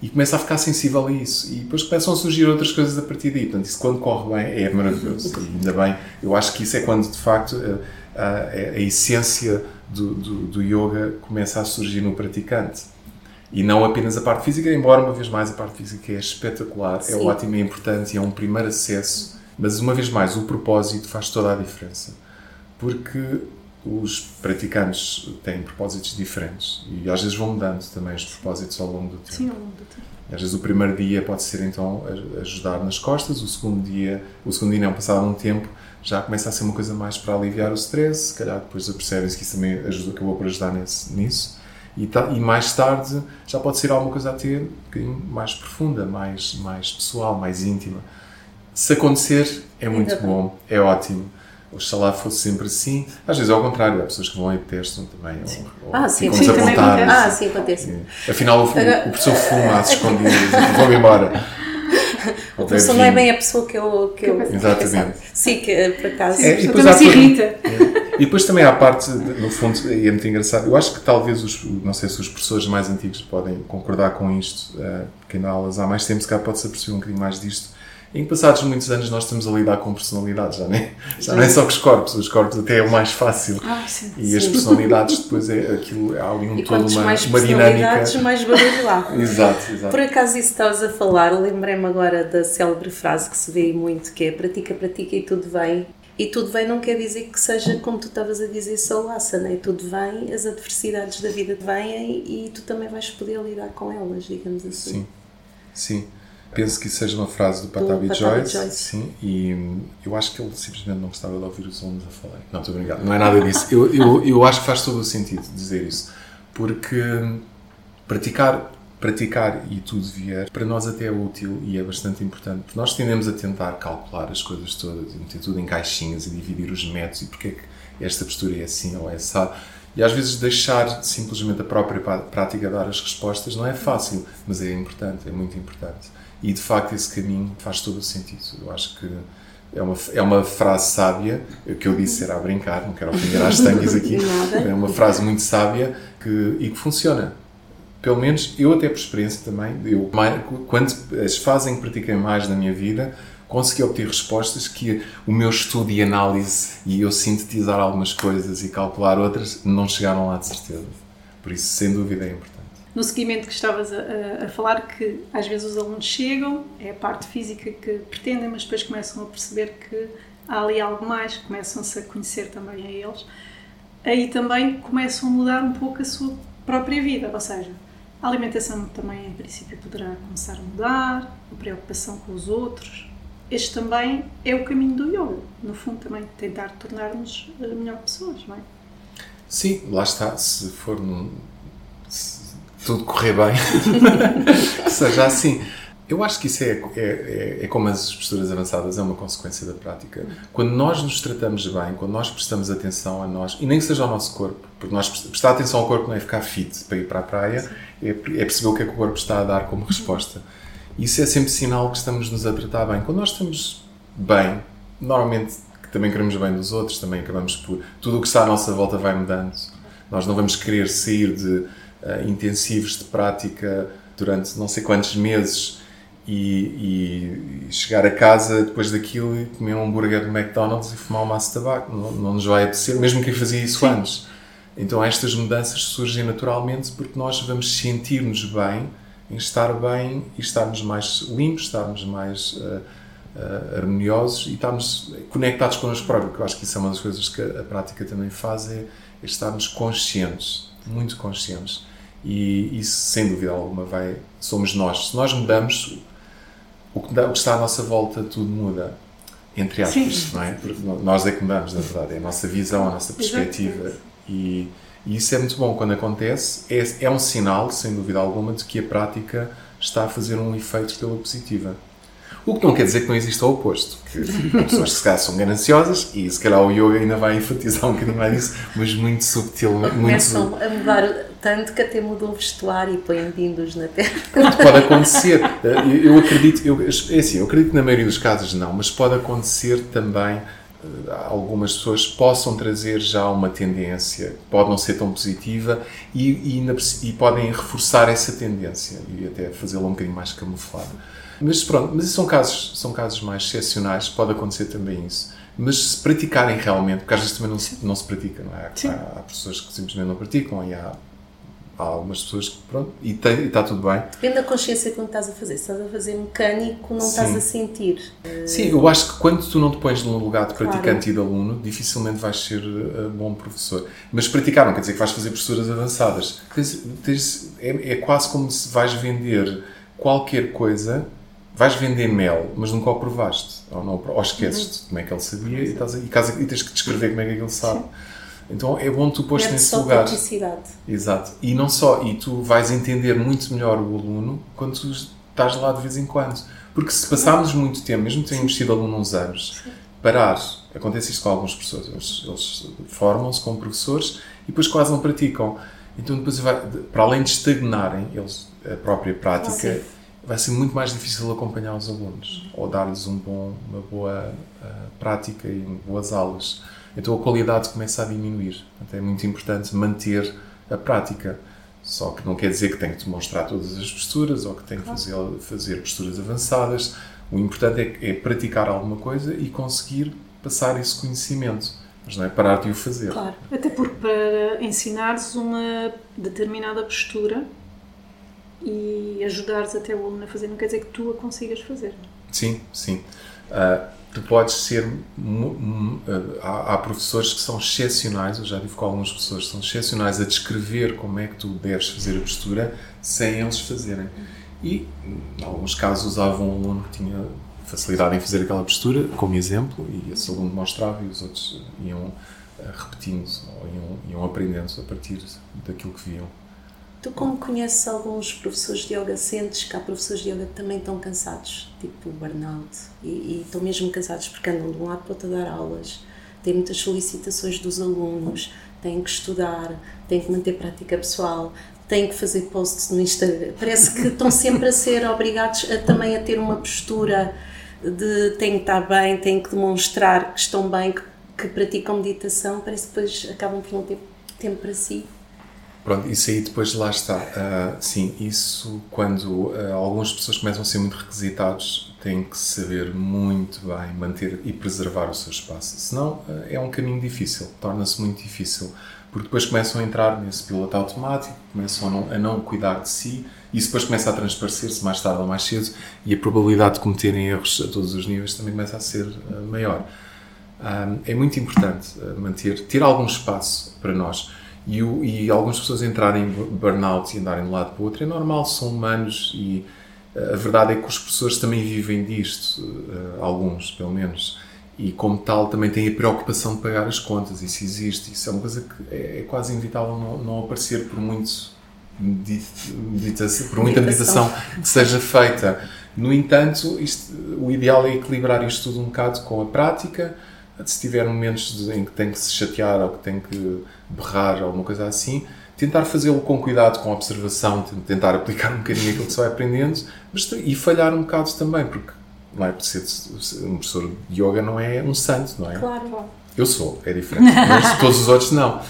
e começa a ficar sensível a isso. E depois começam a surgir outras coisas a partir daí. Portanto, isso quando corre bem é maravilhoso. E ainda bem, eu acho que isso é quando de facto a, a, a essência do, do, do yoga começa a surgir no praticante. E não apenas a parte física, embora uma vez mais a parte física é espetacular, é
Sim.
ótima, é importante e é um primeiro acesso, mas uma vez mais o propósito faz toda a diferença. Porque os praticantes têm propósitos diferentes e às vezes vão mudando também os propósitos ao longo do tempo.
Sim, ao longo do tempo.
Às vezes o primeiro dia pode ser então a- ajudar nas costas, o segundo dia, o segundo dia não, passado um tempo, já começa a ser uma coisa mais para aliviar o stress, se calhar depois percebem-se que isso também ajuda, acabou por ajudar nesse, nisso. E, ta- e mais tarde já pode ser alguma coisa a ter um bocadinho mais profunda, mais, mais pessoal, mais íntima. Se acontecer, é muito
Ainda bem.
bom, é ótimo. Oxalá fosse sempre assim. Às vezes é ao contrário, há pessoas que vão e testam também. Ou, ou
Ah, sim, sim, também
desapontadas.
Ah, sim, acontece.
É. Afinal, o, o professor fuma às [LAUGHS] escondidas e vou-me embora.
O professor não é bem a pessoa que eu. Que eu
Exatamente.
Sim, que eh, por acaso.
É, e depois há
se irrita.
E depois também há a parte, de- no fundo, e é muito engraçado. Eu acho que talvez os, não sei se os professores mais antigos podem concordar com isto, eh, porque ainda há aulas há mais tempo, se calhar pode-se aperceber um bocadinho mais disto. Em passados muitos anos nós estamos a lidar com personalidades, já, nem, já não é só com os corpos, os corpos até é o mais fácil.
Ah, sim.
E as
Sim.
personalidades depois é aquilo, um
E
todo
quantos
uma,
mais
uma dinâmica.
mais barulho lá. [LAUGHS]
Exato, exato.
Por acaso isso que estavas a falar, lembrei-me agora da célebre frase que se vê aí muito, que é pratica, pratica e tudo bem. E tudo vem não quer dizer que seja, como tu estavas a dizer, só asana. E tudo vem, as adversidades da vida vêm e tu também vais poder lidar com elas, digamos assim.
Sim, sim. Penso que isso seja uma frase do Patabi Joyce, Joyce, sim, e eu acho que ele simplesmente não gostava de ouvir os alunos a falar. Não, estou obrigado, não é nada disso. Eu, eu, eu acho que faz todo o sentido dizer isso, porque praticar praticar e tudo vier, para nós até é útil e é bastante importante, nós tendemos a tentar calcular as coisas todas e meter tudo em caixinhas e dividir os métodos e porque é que esta postura é assim ou é essa. E às vezes deixar simplesmente a própria prática dar as respostas não é fácil, mas é importante, é muito importante. E de facto esse caminho faz todo o sentido. Eu acho que é uma, é uma frase sábia, que eu disse era a brincar, não quero ofender as tangas aqui, [LAUGHS] é uma frase muito sábia que, e que funciona pelo menos eu até por experiência também, eu, quando as fases em que pratiquei mais na minha vida, consegui obter respostas que o meu estudo e análise e eu sintetizar algumas coisas e calcular outras não chegaram lá de certeza. Por isso, sem dúvida, é importante.
No seguimento que estavas a, a, falar, que às vezes os alunos chegam, é a parte física que pretendem, mas depois começam a perceber que há ali algo mais, começam-se a conhecer também a eles. Aí também começam a mudar um pouco a sua própria vida, ou seja, a alimentação também, em princípio, poderá começar a mudar, a preocupação com os outros. Este também é o caminho do yoga, no fundo, também tentar tornar-nos eh, melhor pessoas, não é?
Sim, lá está. Se for num, tudo correr bem, [LAUGHS] que seja assim. Eu acho que isso é, é, é, é, como as posturas avançadas, é uma consequência da prática. Quando nós nos tratamos bem, quando nós prestamos atenção a nós, e nem que seja ao nosso corpo, porque nós prestar atenção ao corpo não é ficar fit para ir para a praia, é, é, perceber o que é que o corpo está a dar como resposta. Isso é sempre sinal que estamos nos a tratar bem. Quando nós estamos bem, normalmente também queremos bem dos outros, também acabamos por. Tudo o que está à nossa volta vai mudando. Nós não vamos querer sair de uh, intensivos de prática durante não sei quantos meses e, e, chegar a casa depois daquilo e comer um hambúrguer do McDonald's e fumar um maço de tabaco. Não, não nos vai apetecer, mesmo quem fazia isso Sim. antes. Então estas mudanças surgem naturalmente porque nós vamos sentir-nos bem em estar bem e estarmos mais limpos, estarmos mais uh, uh, harmoniosos e estarmos conectados connosco próprios, porque eu acho que isso é uma das coisas que a, a prática também faz, é, é estarmos conscientes, muito conscientes. E isso, sem dúvida alguma, vai, somos nós. Se nós mudamos, o que, o que está à nossa volta tudo muda. Entre aspas, Sim. não é? Porque nós é que mudamos, na verdade. É a nossa visão, a nossa perspectiva. E, e, isso é muito bom quando acontece. É, é um sinal, sem dúvida alguma, de que a prática está a fazer um efeito pela positiva. O que não quer dizer que não exista o oposto. Que pessoas se calhar são gananciosas e se calhar o yoga ainda vai enfatizar um bocadinho mais isso, mas muito subtil.
Começam muito... a mudar tanto que até mudam o vestuário e põem vindos na terra.
Pode acontecer. Eu acredito, eu, é assim, eu acredito que na maioria dos casos não, mas pode acontecer também eh, algumas pessoas possam trazer já uma tendência, pode não ser tão positiva e, e, e podem reforçar essa tendência e até fazê-la um bocadinho mais camuflada. Mas pronto, mas são casos, são casos mais excepcionais, pode acontecer também isso. Mas se praticarem realmente, porque às vezes também não se, não se pratica, não é? Há, há, pessoas que simplesmente não praticam e há, há algumas pessoas que, pronto, e, tem, e está tudo bem.
Depende da consciência que estás a fazer. Se estás a fazer mecânico, não Sim. estás a sentir.
Sim, eu acho que quando tu não te pões no lugar de praticante claro. e de aluno, dificilmente vais ser uh, bom professor. Mas praticar não quer dizer que vais fazer posturas avançadas. Tens, tens, é, é quase como se vais vender qualquer coisa vais vender mel, mas nunca o provaste, ou, não, ou esqueces uhum. como é que ele sabia e, estás, e, e tens que descrever como é que ele sabe. Sim. Então é bom tu pôs nesse
só
lugar.
Exato.
E não só, e tu vais entender muito melhor o aluno quando tu estás lá de vez em quando. Porque se passarmos muito tempo, mesmo que tenhamos sido aluno uns anos, Sim. parar, acontece isto com alguns professores, eles, eles formam-se como professores e depois quase não praticam. Então depois vai, para além de estagnarem eles, a própria prática, vai ser muito mais difícil acompanhar os alunos ou dar-lhes um bom, uma boa uh, prática e boas aulas. Então a qualidade começa a diminuir. Então é muito importante manter a prática. Só que não quer dizer que tem que demonstrar todas as posturas ou que tem que fazer, fazer posturas avançadas. O importante é, é praticar alguma coisa e conseguir passar esse conhecimento mas não é parar de o fazer.
Claro, até porque para ensinares uma determinada postura e ajudares até o aluno a fazer, não quer dizer que tu a consigas fazer.
Sim, sim. Uh, tu podes ser. Há, há, professores que são excepcionais, eu já tive com alguns professores que são excepcionais a descrever como é que tu deves fazer a postura sem eles fazerem. E, em alguns casos, usavam um aluno que tinha facilidade em fazer aquela postura como exemplo e esse aluno mostrava e os outros iam eh, repetindo ou iam, iam aprendendo a partir daquilo que viam.
Tu, como conheces alguns professores de yoga, sentes que há professores de yoga que também estão cansados, tipo burnout, e, e estão mesmo cansados porque andam de um lado para outro a dar aulas, têm muitas solicitações dos alunos, têm que estudar, têm que manter prática pessoal, têm que fazer posts no Instagram. Parece que estão sempre a ser obrigados a, também a ter uma postura de têm que estar bem, têm que demonstrar que estão bem, que, que praticam meditação. Parece que depois acabam por não ter tempo para si.
Pronto, isso aí depois lá está. Uh, sim, isso quando uh, algumas pessoas começam a ser muito requisitados, têm que saber muito bem manter e preservar o seu espaço. Senão uh, é um caminho difícil, torna-se muito difícil. Porque depois começam a entrar nesse piloto automático, começam a não, a não cuidar de si, e isso depois começa a transparecer-se mais tarde ou mais cedo, e a probabilidade de cometerem erros a todos os níveis também começa a ser maior. é muito importante manter, ter algum espaço para nós e, o, e algumas pessoas entrarem em burnout e andarem de um lado para o outro é normal, são humanos e uh, a verdade é que os professores também vivem disto, uh, alguns pelo menos, e como tal também têm a preocupação de pagar as contas, isso existe, isso é uma coisa que é, é quase inevitável não, não aparecer por muito meditação, por muita meditação. que seja feita. No entanto, isto, o ideal é equilibrar isto tudo um bocado com a prática, se tiver momentos em que tem que se chatear ou que tem que berrar ou alguma coisa assim, tentar fazê-lo com cuidado, com observação, tentar aplicar um bocadinho aquilo que se vai aprendendo mas, e falhar um bocado também, porque não é ser um professor de yoga não é um santo, não é?
Claro.
Eu sou, é diferente, mas todos os outros não.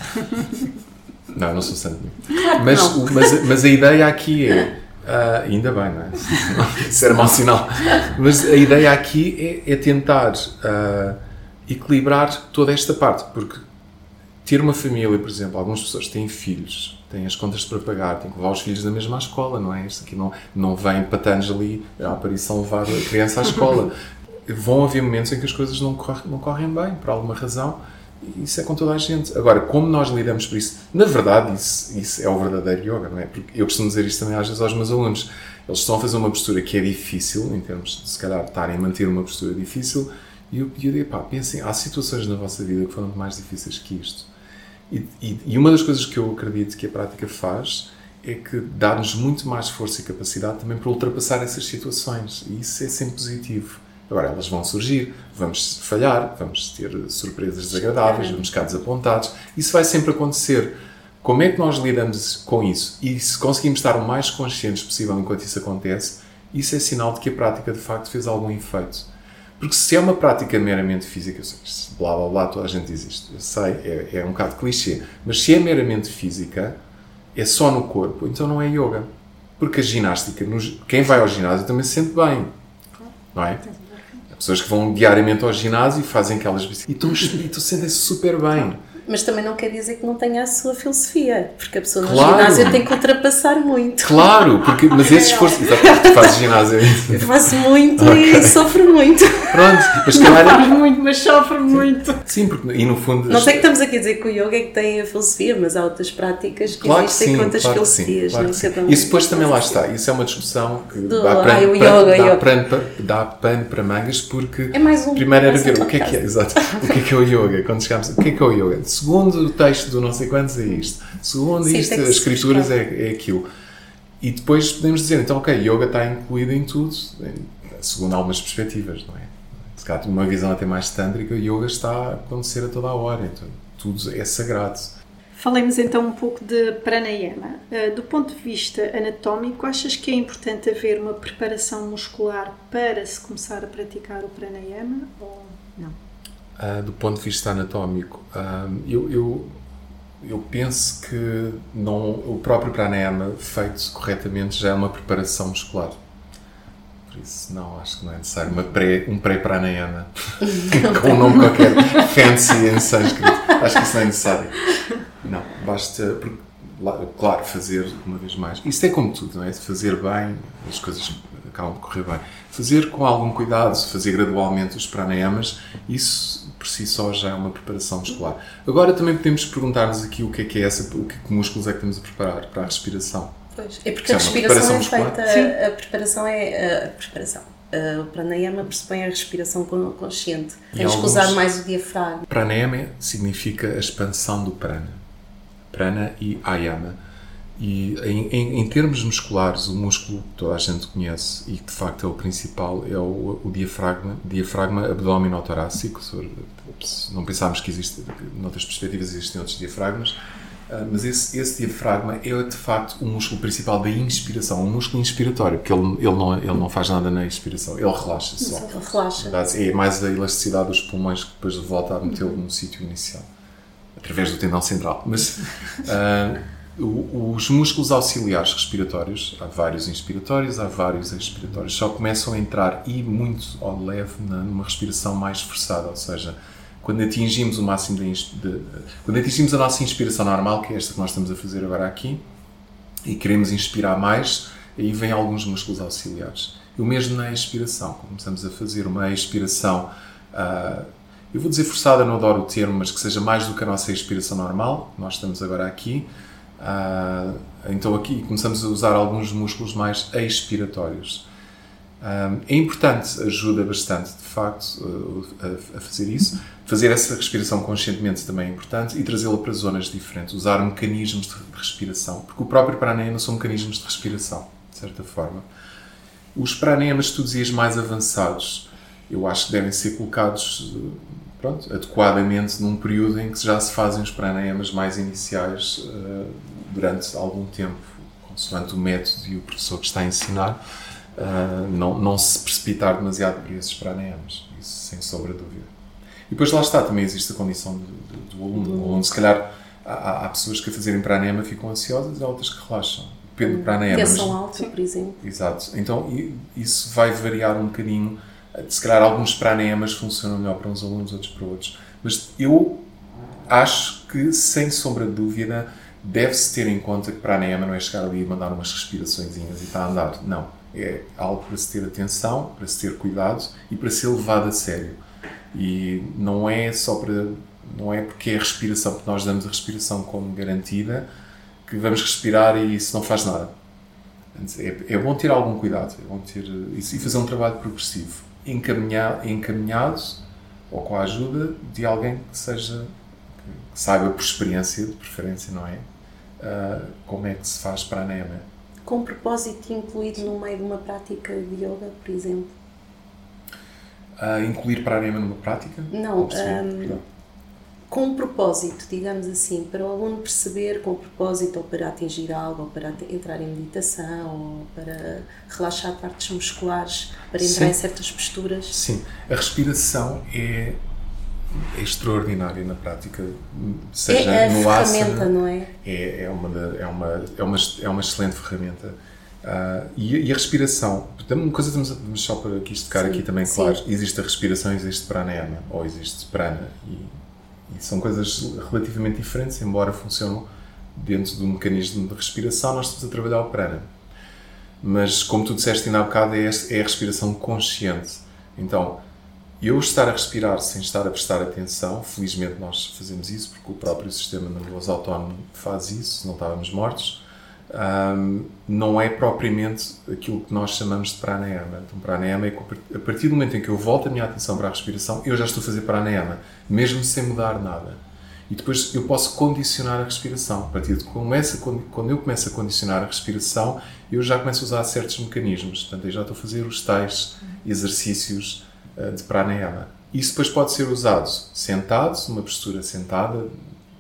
Não, não sou santo. Claro mas, não. mas, mas a ideia aqui é. Uh, ainda bem, não é? Isso era mau sinal. Mas a ideia aqui é, é tentar uh, equilibrar toda esta parte, porque ter uma família, por exemplo, algumas pessoas têm filhos, têm as contas para pagar, têm que levar os filhos na mesma escola, não é? Isto aqui não, não vem patanos ali a aparição levar a criança à escola. [LAUGHS] Vão haver momentos em que as coisas não, correm, não correm bem, por alguma razão, isso é com toda a gente. Agora, como nós lidamos por isso? Na verdade, isso, isso é o verdadeiro yoga, não é? Porque eu costumo dizer isto também às vezes aos meus alunos. Eles estão a fazer uma postura que é difícil, em termos de, se calhar, estarem a manter uma postura difícil, e eu, eu digo, pá, pensem, há situações na vossa vida que foram mais difíceis que isto. E, e, e uma das coisas que eu acredito que a prática faz é que dá-nos muito mais força e capacidade também para ultrapassar essas situações. E isso é sempre positivo. Agora, elas vão surgir, vamos falhar, vamos ter surpresas desagradáveis, vamos ficar desapontados. Isso vai sempre acontecer. Como é que nós lidamos com isso? E se conseguimos estar o mais conscientes possível enquanto isso acontece, isso é sinal de que a prática de facto fez algum efeito. Porque se é uma prática meramente física, eu sei, blá blá blá, toda a gente diz isto, eu sei, é, é um bocado clichê, mas se é meramente física, é só no corpo, então não é yoga. Porque a ginástica, quem vai ao ginásio também se sente bem, não é? Há pessoas que vão diariamente ao ginásio e fazem aquelas e estão, estão sentem-se super bem
mas também não quer dizer que não tenha a sua filosofia, porque a pessoa claro. no ginásio tem que ultrapassar muito.
Claro, porque, mas esse esforço. [LAUGHS] tu fazes ginásio.
Eu faço muito okay. e sofro muito.
Pronto,
mas não faz muito, mas sofre muito.
Sim, porque e no fundo.
Não sei que estamos aqui a dizer que o yoga é que tem a filosofia, mas há outras práticas que
claro
existem
que
com outras
claro
filosofias.
Claro
não
é? Isso depois também lá está. Isso é uma discussão que
Do,
dá,
ai,
pano,
o yoga,
dá, dá pano para mangas, porque
é mais um,
primeiro era ver o que é que é, exato, o que é que é o yoga. Quando chegámos, o que é que é o yoga? Segundo o texto do não sei quantos é isto. Segundo
Sim,
isto, as escrituras é, é aquilo. E depois podemos dizer, então, ok, yoga está incluído em tudo, segundo algumas perspectivas, não é? Se calhar uma visão até mais tântrica, yoga está a acontecer a toda a hora, então tudo é sagrado.
Falemos então um pouco de pranayama. Uh, do ponto de vista anatómico, achas que é importante haver uma preparação muscular para se começar a praticar o pranayama ou?
Uh, do ponto de vista anatómico, uh, eu, eu, eu penso que não, o próprio pranayama feito corretamente já é uma preparação muscular. Por isso, não, acho que não é necessário uma pré, um pré-pranayama [LAUGHS] com um nome qualquer fancy em sânscrito. Acho que isso não é necessário. Não, basta, claro, fazer uma vez mais. Isto é como tudo, não é? Fazer bem, as coisas acabam de correr bem. Fazer com algum cuidado, fazer gradualmente os pranayamas, isso por si só já é uma preparação muscular. Agora também podemos perguntar-nos aqui o que é que é essa, o que, que músculos é que estamos a preparar para a respiração.
Pois, é porque a
é
respiração é feita, a preparação é a preparação. Uh, o pranayama pressupõe a respiração con- consciente.
E
que
alguns-
usar mais o diafragma.
Pranayama significa a expansão do prana. Prana e ayama. E em, em- em termos musculares, o músculo que toda a gente conhece e que de facto é o principal é o, o diafragma, diafragma abdominotorácico. Não pensámos que existe, noutras perspectivas existem outros diafragmas, ah, mas esse, esse diafragma é de facto o músculo principal da inspiração, um músculo inspiratório, porque ele, ele, não, ele não faz nada na inspiração, ele relaxa só.
Ele relaxa.
É mais a elasticidade dos pulmões que depois volta a metê-lo no sítio inicial, através do tendão central. Mas ah, os músculos auxiliares respiratórios, há vários inspiratórios, há vários expiratórios, só começam a entrar e muito ao leve numa respiração mais forçada, ou seja, quando atingimos o máximo de, de- quando atingimos a nossa inspiração normal, que é esta que nós estamos a fazer agora aqui, e queremos inspirar mais, aí vem alguns músculos auxiliares. E o mesmo na expiração. Começamos a fazer uma expiração, ah, eu vou dizer forçada, não adoro o termo, mas que seja mais do que a nossa expiração normal. Nós estamos agora aqui. Ah, então aqui começamos a usar alguns músculos mais expiratórios. Um, é importante, ajuda bastante, de facto, a, a fazer isso. Fazer essa respiração conscientemente também é importante e trazê-la para zonas diferentes. Usar mecanismos de respiração, porque o próprio pranayama são mecanismos de respiração, de certa forma. Os pranayamas, tu dizias, mais avançados, eu acho que devem ser colocados pronto, adequadamente num período em que já se fazem os pranayamas mais iniciais uh, durante algum tempo, consoante o método e o professor que está a ensinar. Uh, não, não se precipitar demasiado por esses pranayamas, isso sem sombra de dúvida. E depois lá está, também existe a condição de- de- do aluno. O aluno, se calhar, há- há, pessoas que a fazerem pranayama ficam ansiosas e há outras que relaxam. Depende do pranayama.
Tensão alta, por exemplo.
Exato. Então isso vai variar um bocadinho. Se calhar alguns pranayamas funcionam melhor para uns alunos, outros para outros. Mas eu acho que, sem sombra de dúvida, deve-se ter em conta que pranayama não é chegar ali e mandar umas respirações e está a andar. Não. É algo para se ter atenção, para se ter cuidado e para ser levado a sério. E não é só para. Não é porque é a respiração, porque nós damos a respiração como garantida, que vamos respirar e isso não faz nada. É, é bom ter algum cuidado, é bom ter e fazer um trabalho progressivo, encaminhado, encaminhado ou com a ajuda de alguém que seja que saiba por experiência, de preferência, não é? Ah, como é que se faz para a NEMA.
Com propósito incluído no meio de uma prática de yoga, por exemplo.
Ah, incluir para a NEMA numa prática?
Não,
perdão.
Com um propósito, digamos assim, para o aluno perceber com propósito ou para atingir algo, ou para entrar em meditação, ou para relaxar partes musculares, para entrar
Sim.
em certas posturas.
Sim, a respiração é, extraordinária na prática, seja
é a
no
ferramenta,
asana,
não é?
é, é, uma, é, uma, é, uma, é uma excelente ferramenta. Ah, e, e a respiração, uma coisa vamos só para aqui
Sim,
aqui também,
sim.
claro, existe a respiração, existe pranayama, ou existe prana, e, e são coisas relativamente diferentes, embora funcionam dentro do mecanismo de respiração, nós estamos a trabalhar o prana. Mas, como tu disseste ainda há bocado, é, é a respiração consciente. Então, eu estar a respirar sem estar a prestar atenção, felizmente nós fazemos isso, porque o próprio sistema nervoso autónomo faz isso, não estávamos mortos, ahm, não é propriamente aquilo que nós chamamos de pranayama. Então, pranayama é que a partir do momento em que eu volto a minha atenção para a respiração, eu já estou a fazer pranayama, mesmo sem mudar nada. E depois eu posso condicionar a respiração. A partir de começa, quando eu começo a condicionar a respiração, eu já começo a usar certos mecanismos. Portanto, eu já estou a fazer os tais exercícios eh, de pranayama. Isso depois pode ser usado sentado, numa postura sentada,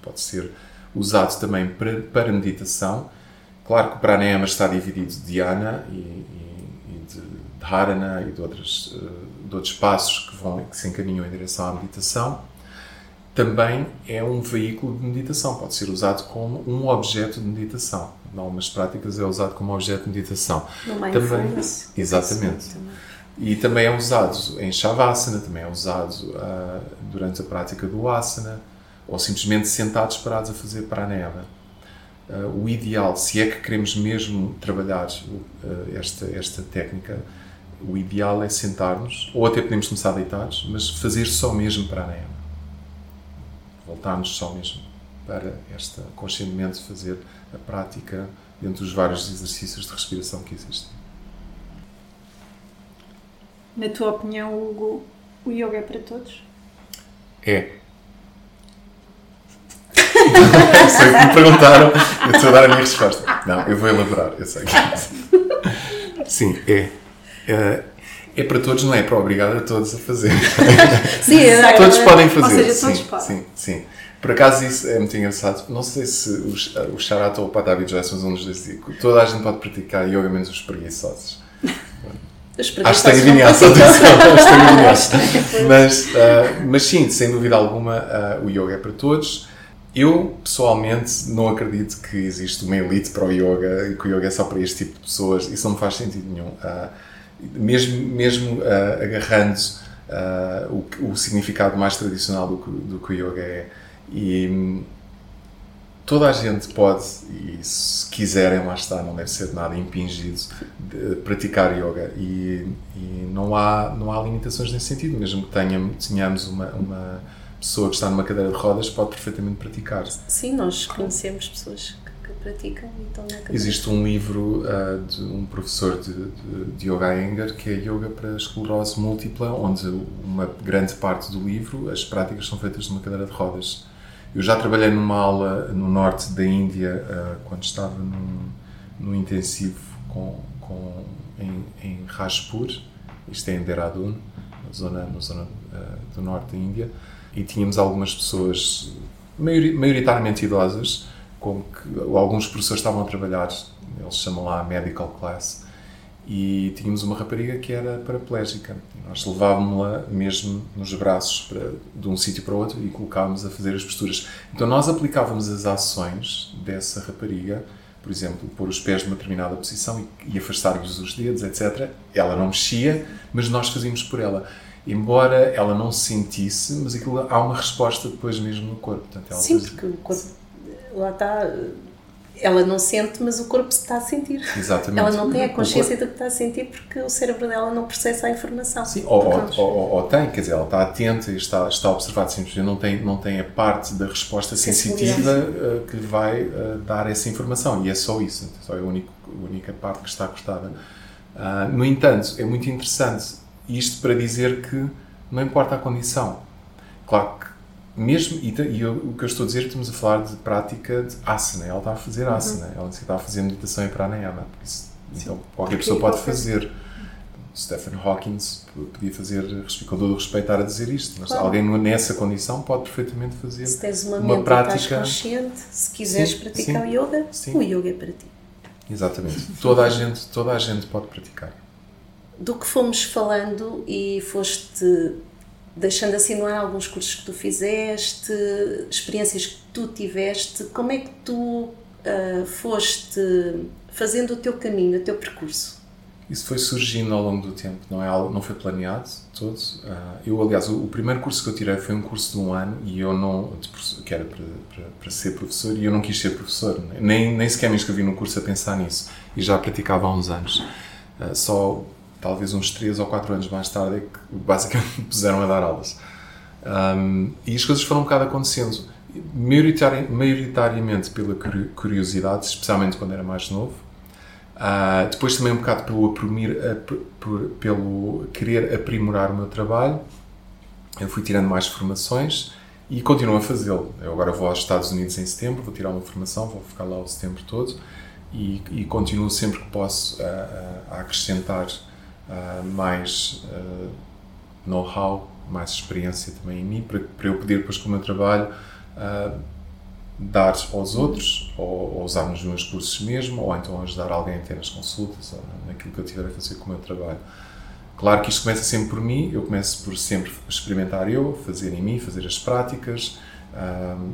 pode ser usado também para, para meditação. Claro que o pranayama está dividido de dhyana e, e, e de dharana e de, outras, eh, de outros passos que, vão, que se encaminham em direção à meditação também é um veículo de meditação, pode ser usado como um objeto de meditação. Em algumas práticas é usado como objeto de meditação.
No
Também, exatamente.
Também.
E também é usado em Shavasana, também é usado ah, durante a prática do Asana, ou simplesmente sentados parados a fazer pranayama. Ah, o ideal, se é que queremos mesmo trabalhar ah, esta, esta técnica, o ideal é sentar-nos, ou até podemos começar deitados, mas fazer só mesmo pranayama. Voltarmos só mesmo para esta, conscientemente fazer a prática dentro dos vários exercícios de respiração que existem.
Na tua opinião, Hugo, o yoga é para todos?
É. sei que me perguntaram, eu estou a dar a minha resposta. Não, eu vou elaborar, eu sei. Sim, é. É, é para todos, não é para obrigar a todos a fazer.
Sim, é,
todos podem fazer.
Ou seja, todos
sim,
podem.
sim, sim. Por acaso isso é muito engraçado. Não sei se o, o Charata ou o Patavi Joyce, mas um dos dois toda a gente pode praticar yoga, menos os preguiçosos.
Os
Acho que tenho
preguiçosos
atenção, acho que tenho. [LAUGHS] Mas, ah, mas sim, sem dúvida alguma, ah, o yoga é para todos. Eu, pessoalmente, não acredito que existe uma elite para o yoga e que o yoga é só para este tipo de pessoas. Isso não faz sentido nenhum. Ah, mesmo mesmo ah, agarrando ah, o, o significado mais tradicional do do que o yoga é. E hum, toda a gente pode, e se quiserem, lá está, não deve ser nada impingido, de praticar yoga. E, e não, há, não há limitações nesse sentido, mesmo que tenhamos, tenhamos uma, uma pessoa que está numa cadeira de rodas, pode perfeitamente praticar.
Sim, nós conhecemos pessoas que, que praticam e estão na cadeira.
Existe um livro ah, de um professor de, de, de Yoga Iyengar que é Yoga para Esclerose Múltipla, onde uma grande parte do livro, as práticas são feitas numa cadeira de rodas. Eu já trabalhei numa aula no norte da Índia, ah, quando estava num, num intensivo com, com, em, em Rajpur, isto é em Dehradun, na zona, na zona ah, do norte da Índia, e tínhamos algumas pessoas, maiori- maioritariamente idosas, com que alguns professores estavam a trabalhar, eles chamam lá a medical class, e tínhamos uma rapariga que era paraplégica. E nós levávamos-la mesmo nos braços para, de um sítio para o outro e colocávamos a fazer as posturas. Então nós aplicávamos as ações dessa rapariga, por exemplo, pôr os pés numa determinada posição e, e afastar-lhes os dedos, etc. Ela não mexia, mas nós fazíamos por ela. Embora ela não sentisse, mas aquilo, há uma resposta depois mesmo no corpo. Portanto, ela
Sim, porque o corpo lá está. Ela não sente, mas o corpo está a sentir.
Exatamente.
Ela não tem a consciência do que está a sentir porque o cérebro dela não processa a informação.
Sim, ou, ou, ou- ou- tem, quer dizer, ela está atenta e está, está a observar, simplesmente não tem, não tem a parte da resposta sensitiva eh, que lhe vai eh, dar essa informação. E é só isso, só é a única, a única parte que está cortada. Ah, no entanto, é muito interessante isto para dizer que não importa a condição. Claro que mesmo, e, e eu- o que eu estou a dizer, estamos a falar de prática de asana. Ela está a fazer asana, ela está a fazer meditação em pranayama. Isso, então, qualquer pessoa pode
qualquer-
fazer. Stephen Hawking podia fazer, com todo o respeito, a dizer isto, mas
Claro.
alguém nessa condição pode perfeitamente fazer
Se tens uma,
uma prática.
e consciente, se quiseres
Sim,
praticar
sim,
o yoga,
sim.
o yoga é para ti.
Exatamente. Toda a gente, toda a gente pode praticar.
Do que fomos falando e foste deixando assim no ar alguns cursos que tu fizeste, experiências que tu tiveste, como é que tu ah, foste fazendo o teu caminho, o teu percurso?
Isso foi surgindo ao longo do tempo, não, é algo, não foi planeado todo. Ah, eu, aliás, o, o primeiro curso que eu tirei foi um curso de um ano e eu não, que era para, para, para ser professor e eu não quis ser professor, nem, nem sequer me inscrevi no curso a pensar nisso e já praticava há uns anos. Ah, só talvez uns 3 ou 4 anos mais tarde é que basicamente [LAUGHS] me puseram a dar aulas. Um, e as coisas foram um bocado acontecendo, maioritari- maioritariamente pela curi- curiosidade, especialmente quando era mais novo. Ah, depois também um bocado pelo, aprimir- ap- pelo querer aprimorar o meu trabalho. Eu fui tirando mais formações e continuo a fazê-lo. Eu agora vou aos Estados Unidos em setembro, vou tirar uma formação, vou ficar lá o setembro todo e, e continuo sempre que posso a acrescentar ah, mais ah, know-how, mais experiência também em mim, para, para eu poder depois com o meu trabalho ah, dar aos outros, ou, ou usar nos meus cursos mesmo, ou então ajudar alguém a ter as consultas, ou naquilo que eu tiver a fazer com o meu trabalho. Claro que isto começa sempre por mim, eu começo por sempre experimentar eu, fazer em mim, fazer as práticas,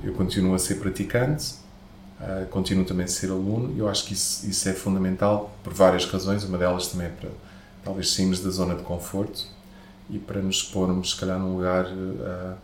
eu continuo a ser praticante, continuo também a ser aluno, eu acho que isso, isso é fundamental por várias razões, uma delas também é para talvez sairmos da zona de conforto e para nos pormos, se calhar, num lugar. ah,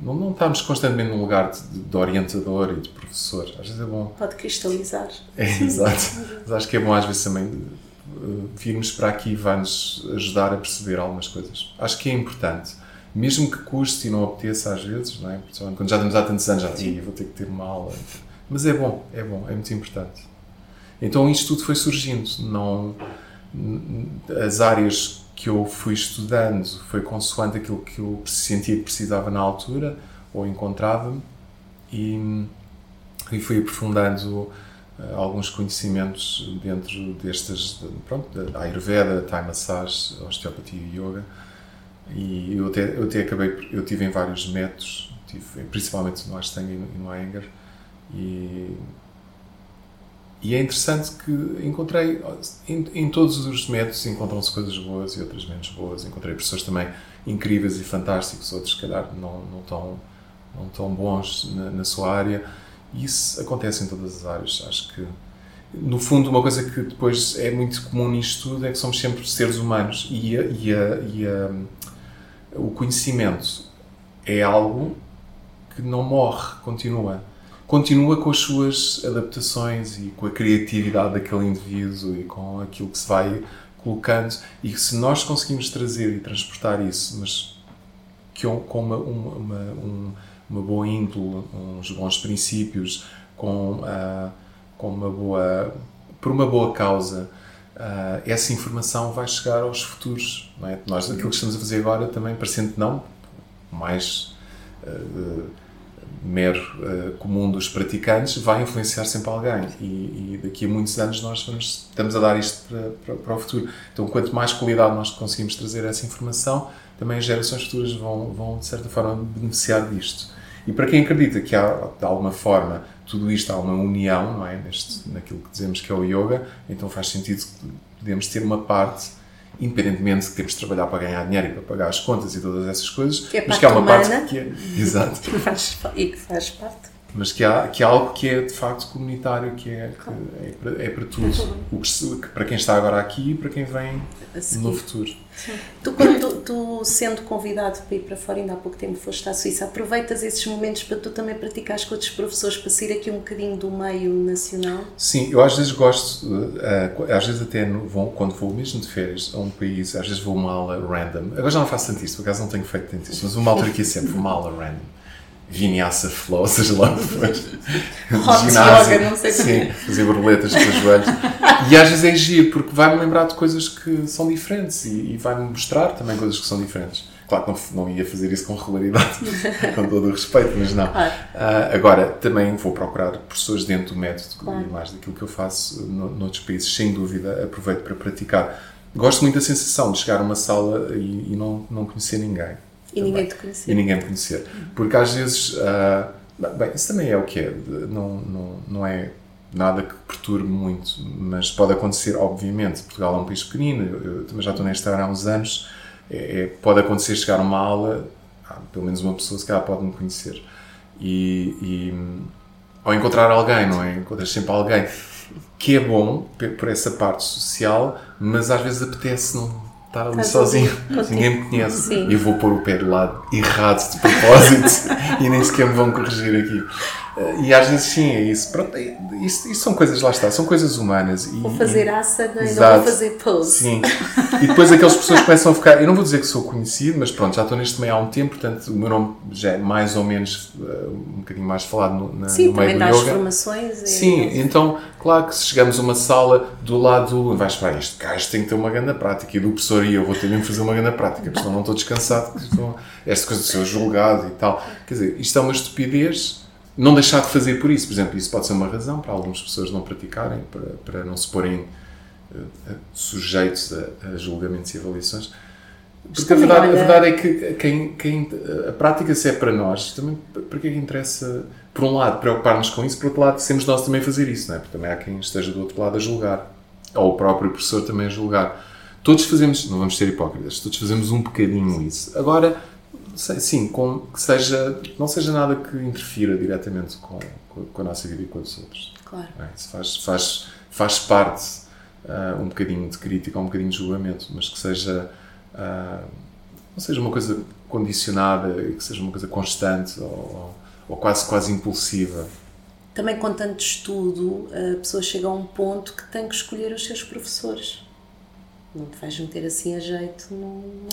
não, não estamos constantemente num lugar de, de orientador e de professor. Às vezes é bom
Pode cristalizar.
é, [LAUGHS] exato. Mas acho que é bom às vezes também uh, virmos para aqui vai-nos ajudar a perceber algumas coisas. Acho que é importante. Mesmo que custe e não apeteça às vezes, não é? quando já estamos há tantos anos, já Sim. vou ter que ter uma aula. Mas é bom, é bom, é muito importante. Então isto tudo foi surgindo. Não, as áreas que eu fui estudando foi consoante aquilo que eu sentia que precisava na altura ou encontrava-me e, e fui aprofundando uh, alguns conhecimentos dentro destas, pronto, da Ayurveda, Thai Massage, Osteopatia e Yoga e eu até, eu até acabei, eu tive em vários métodos, tive, principalmente no Ashtanga e no Iyengar e e é interessante que encontrei, em, em todos os métodos encontram-se coisas boas e outras menos boas. Encontrei pessoas também incríveis e fantásticos, outros, se calhar, não, não, tão, não tão bons na, na sua área. E isso acontece em todas as áreas. Acho que, no fundo, uma coisa que depois é muito comum nisto tudo é que somos sempre seres humanos e, a, e, a, e a, o conhecimento é algo que não morre, continua continua com as suas adaptações e com a criatividade daquele indivíduo e com aquilo que se vai colocando e se nós conseguimos trazer e transportar isso, mas com uma, uma, uma, uma boa índole, uns bons princípios, com, uh, com uma boa, por uma boa causa, uh, essa informação vai chegar aos futuros. Não é? Nós, aquilo que estamos a fazer agora, também, parecendo não, mais. Uh, mero uh, comum dos praticantes vai influenciar sempre alguém e, e, daqui a muitos anos nós vamos, estamos a dar isto para, para, para, o futuro. Então, quanto mais qualidade nós conseguimos trazer essa informação, também as gerações futuras vão, vão de certa forma, beneficiar disto. E para quem acredita que há, de alguma forma, tudo isto há uma união, não é? Neste, naquilo que dizemos que é o yoga, então faz sentido que podemos ter uma parte independentemente de que temos de trabalhar para ganhar dinheiro e para pagar as contas e todas essas coisas,
que é
mas que há uma
humana,
parte que é. [LAUGHS] Exato.
que faz, e que faz parte.
Mas que há, que há algo que é de facto comunitário, que é, que é, para, é para tudo. O que, para quem está agora aqui e para quem vem no futuro.
Tu, quando tu, sendo convidado para ir para fora, ainda há pouco tempo foste à Suíça, aproveitas esses momentos para tu também praticares com outros professores, para sair aqui um bocadinho do meio nacional?
Sim, eu às vezes gosto, uh, às vezes até vou, quando vou mesmo de férias a um país, às vezes vou uma aula random. Agora já não faço tanto isso, por acaso não tenho feito tanto isso, mas uma altura aqui é sempre uma aula random vinyasa flow, seja lá depois.
Ginásio, yoga, não sei
Sim, fazer borboletas com os joelhos. E às vezes é giro, porque vai-me lembrar de coisas que são diferentes e, e vai-me mostrar também coisas que são diferentes. Claro que não, não ia fazer isso com regularidade, [LAUGHS] com todo o respeito, mas não. Claro. Uh, agora, também vou procurar professores dentro do método claro. e mais daquilo que eu faço no, noutros países, sem dúvida, aproveito para praticar. Gosto muito da sensação de chegar a uma sala e, e não, não conhecer ninguém
e ninguém te conhecer.
E ninguém me conhecer. Porque às vezes, uh, bem, isso também é o que é, não, não, não é nada que perturbe muito, mas pode acontecer, obviamente. Portugal é um país pequenino, eu, também já estou nesta área há uns anos, é, é, pode acontecer chegar a uma aula, ah, pelo menos uma pessoa se calhar pode me conhecer. E, e, ou encontrar alguém, não é? Encontras sempre alguém que é bom por essa parte social, mas às vezes apetece não estar ali sozinho, ninguém me conhece. Sim. E eu vou pôr o pé do lado errado de propósito [LAUGHS] e nem sequer me vão corrigir aqui. E às vezes sim, é isso. Pronto, é, isso, isso são coisas, lá está, são coisas humanas. E,
vou fazer asana e não vou fazer pose.
Sim. E depois aquelas pessoas começam a ficar. Eu não vou dizer que sou conhecido, mas pronto, já estou neste meio há um tempo, portanto o meu nome já é mais ou menos uh, um bocadinho mais falado no, na,
sim,
no meio do yoga.
Sim, formações. E...
Sim, então, claro que se chegamos a uma sala do lado, vais para este gajo tem que ter uma grande prática e do professor e eu vou ter mesmo fazer uma grande prática, porque senão não estou descansado, esta coisa de ser julgado e tal. Quer dizer, isto é uma estupidez não deixar de fazer por isso. Por exemplo, isso pode ser uma razão para algumas pessoas não praticarem, para, para não se porem uh, sujeitos a, a, julgamentos e avaliações. Porque a verdade, a verdade, é que quem, quem, a prática, se é para nós, também para que é que interessa, por um lado, preocupar-nos com isso, por outro lado, temos nós também fazer isso, não é? porque também há quem esteja do outro lado a julgar, ou o próprio professor também a julgar. Todos fazemos, não vamos ser hipócritas, todos fazemos um bocadinho isso. Agora, sim, com, que seja, não seja nada que interfira diretamente com, com, a nossa vida e com os outros.
Claro.
É, isso faz, faz, faz parte uh, um bocadinho de crítica, um bocadinho de julgamento, mas que seja, uh, não seja uma coisa condicionada, que seja uma coisa constante ou, ou quase, quase impulsiva.
Também com tanto estudo, a pessoa chega a um ponto que tem que escolher os seus professores não te vais meter assim a jeito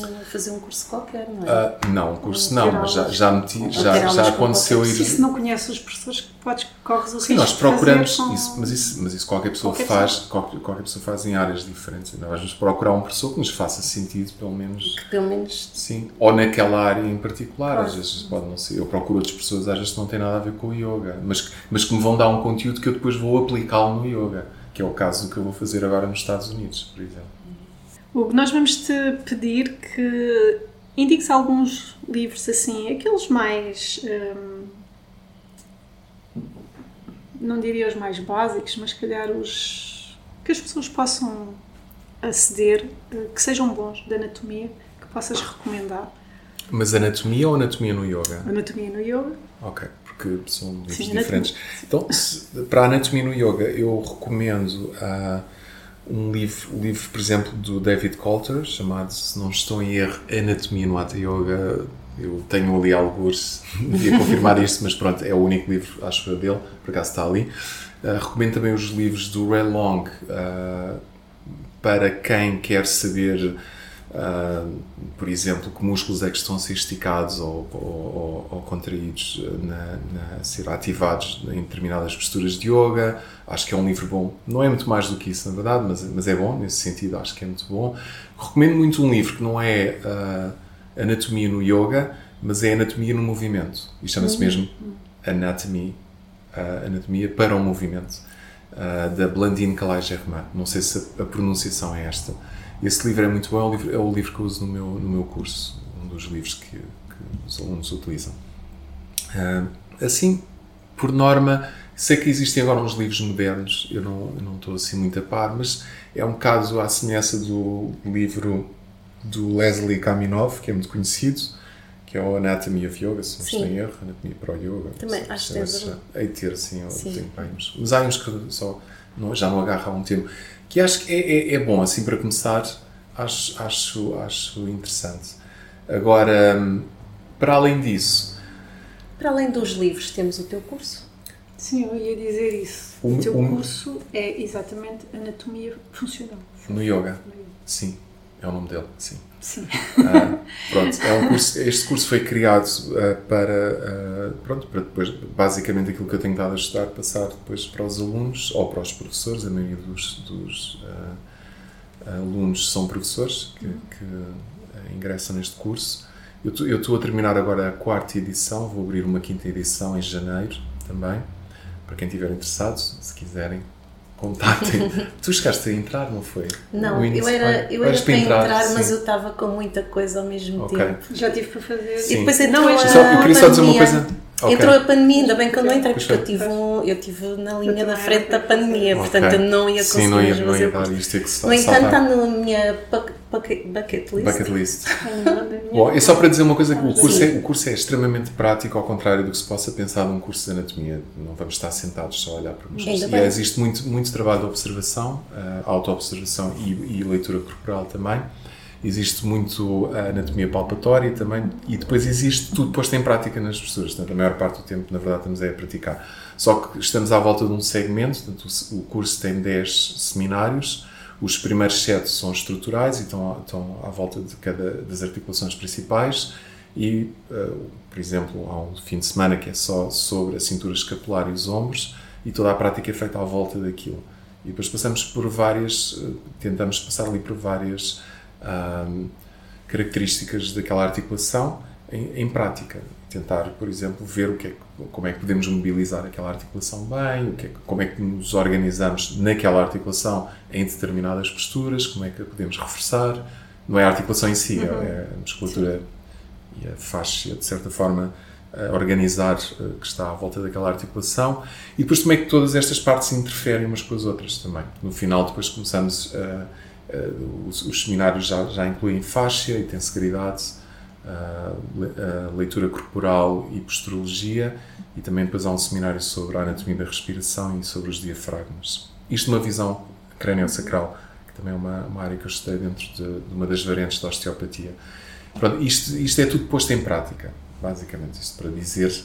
a fazer um curso qualquer, não é?
Ah, não, um curso não, mas já, já meti, já, já aconteceu
qualquer-
ir.
Se não conheces os professores, podes, corres o
Sim,
risco
nós
de fazer
procuramos
com-
isso, mas isso, mas isso qualquer pessoa
Qualquer
faz,
pessoa.
qualquer, qualquer pessoa faz em áreas diferentes. Então vamos procurar um professor que nos faça sentido, pelo menos.
Que pelo menos
Sim, ou naquela área em particular,
Claro.
às vezes pode não ser. Eu procuro outras pessoas, às vezes que não têm nada a ver com o yoga, mas, que- mas que me vão dar um conteúdo que eu depois vou aplicá-lo no yoga, que é o caso do que eu vou fazer agora nos Estados Unidos, por exemplo.
Hugo, nós vamos te pedir que indiques alguns livros assim, aqueles mais. hum, não diria os mais básicos, mas calhar os. que as pessoas possam aceder, eh, que sejam bons de anatomia, que possas recomendar.
Mas anatomia ou anatomia no yoga?
Anatomia no yoga.
Ok, porque são livros
Sim,
diferentes. Então, se- para a anatomia no yoga, eu recomendo ah, um livro, livro, por exemplo, do David Coulter, chamado, se não estou em erro, Anatomia no Hatha Yoga. Eu tenho ali alguns, devia [LAUGHS] confirmar isto, mas pronto, é o único livro, acho eu, dele, por acaso está ali. Ah, recomendo também os livros do Ray Long, ah, para quem quer saber, ah, por exemplo, que músculos é que estão a ser esticados ou, ou- ou- contraídos, ah, na, na- ser ativados em determinadas posturas de yoga. Acho que é um livro bom. Não é muito mais do que isso, na verdade, mas, mas é bom nesse sentido, acho que é muito bom. Recomendo muito um livro que não é ah, Anatomia no Yoga, mas é Anatomia no Movimento. E chama-se mesmo Anatomy, ah, Anatomia para o Movimento uh, da Blandine Calais Germain. Não sei se a, a pronunciação é esta. Esse livro é muito bom, é o livro, é o livro que eu uso no meu, no meu curso, um dos livros que, que os alunos utilizam. Uh, assim, por norma, sei que existem agora uns livros modernos, eu não, eu não estou assim muito a par, mas é um bocado à semelhança do livro do Leslie Kaminov, que é muito conhecido, que é o Anatomy of Yoga, se não estou em erro, Anatomia para o Yoga.
Também, acho que tens
Hei ter, assim,
Sim.
uns. Mas há uns que só não, já não agarra há um tempo. Que acho que é, é, é bom, assim, para começar, acho, acho, acho interessante. Agora, hum, para além disso,
Para além dos livros, temos o teu curso.
Sim, eu ia dizer isso.
O-
O teu
o-
curso é exatamente anatomia funcional.
no yoga, sim, é o nome dele, sim.
Sim.
Ah, pronto, é um curso, este curso foi criado ah, para, ah, pronto, para depois, basicamente aquilo que eu tenho estado a estudar, passar depois para os alunos ou para os professores, a maioria dos, dos alunos são professores que, que, ah, ingressam neste curso. Eu estou a terminar agora a quarta edição, vou abrir uma quinta edição em janeiro também, para quem estiver interessado, se quiserem, contatem. [LAUGHS] tu chegaste a entrar, não foi?
Não, eu era, eu era para entrar, mas
sim.
eu estava com muita coisa ao mesmo
Ok.
tempo.
Já tive para fazer.
Sim.
E depois
Não,
entrou
eu
a
Só- eu queria só dizer uma
pandemia.
coisa. Ok.
Entrou a pandemia, ainda bem que eu não entrei, porque eu
foi.
tive, um, eu tive na linha
Eu
da frente da pandemia,
Ok.
portanto eu não ia conseguir
Sim, não ia, não ia dar isto, ter que
No entanto, está na minha bucket, bucket list.
Bucket list. [LAUGHS] Bom, é só para dizer uma coisa que o curso, é, o curso é extremamente prático, ao contrário do que se possa pensar num curso de anatomia. Não vamos estar sentados só a olhar para.
Ainda
E existe muito, muito trabalho de observação, uh, auto-observação e, e leitura corporal também. Existe muito a anatomia palpatória também e depois existe tudo posto em prática nas posturas. Portanto, a maior parte do tempo, na verdade, estamos a praticar. Só que estamos à volta de um segmento, portanto, o curso tem 10 seminários, os primeiros sete são estruturais e estão, estão à volta de cada das articulações principais e, eh, por exemplo, há um fim de semana que é só sobre a cintura escapular e os ombros e toda a prática é feita à volta daquilo. E depois passamos por várias, eh, tentamos passar ali por várias ahm, características daquela articulação em, em prática. Tentar, por exemplo, ver o que é, como é que podemos mobilizar aquela articulação bem, o que é como é que nos organizamos naquela articulação em determinadas posturas, como é que a podemos reforçar. Não é a articulação em si, é a musculatura e a faixa, de certa forma, organizar eh, que está à volta daquela articulação e depois como é que todas estas partes interferem umas com as outras também. No final, depois começamos a. os, os seminários já, já incluem faixa e leitura corporal e posturologia e também depois há um seminário sobre a anatomia da respiração e sobre os diafragmas. Isto numa visão crânio-sacral, que também é uma, uma área que eu estudei dentro de, de uma das variantes da osteopatia. Pronto, isto, isto é tudo posto em prática, basicamente. Isto para dizer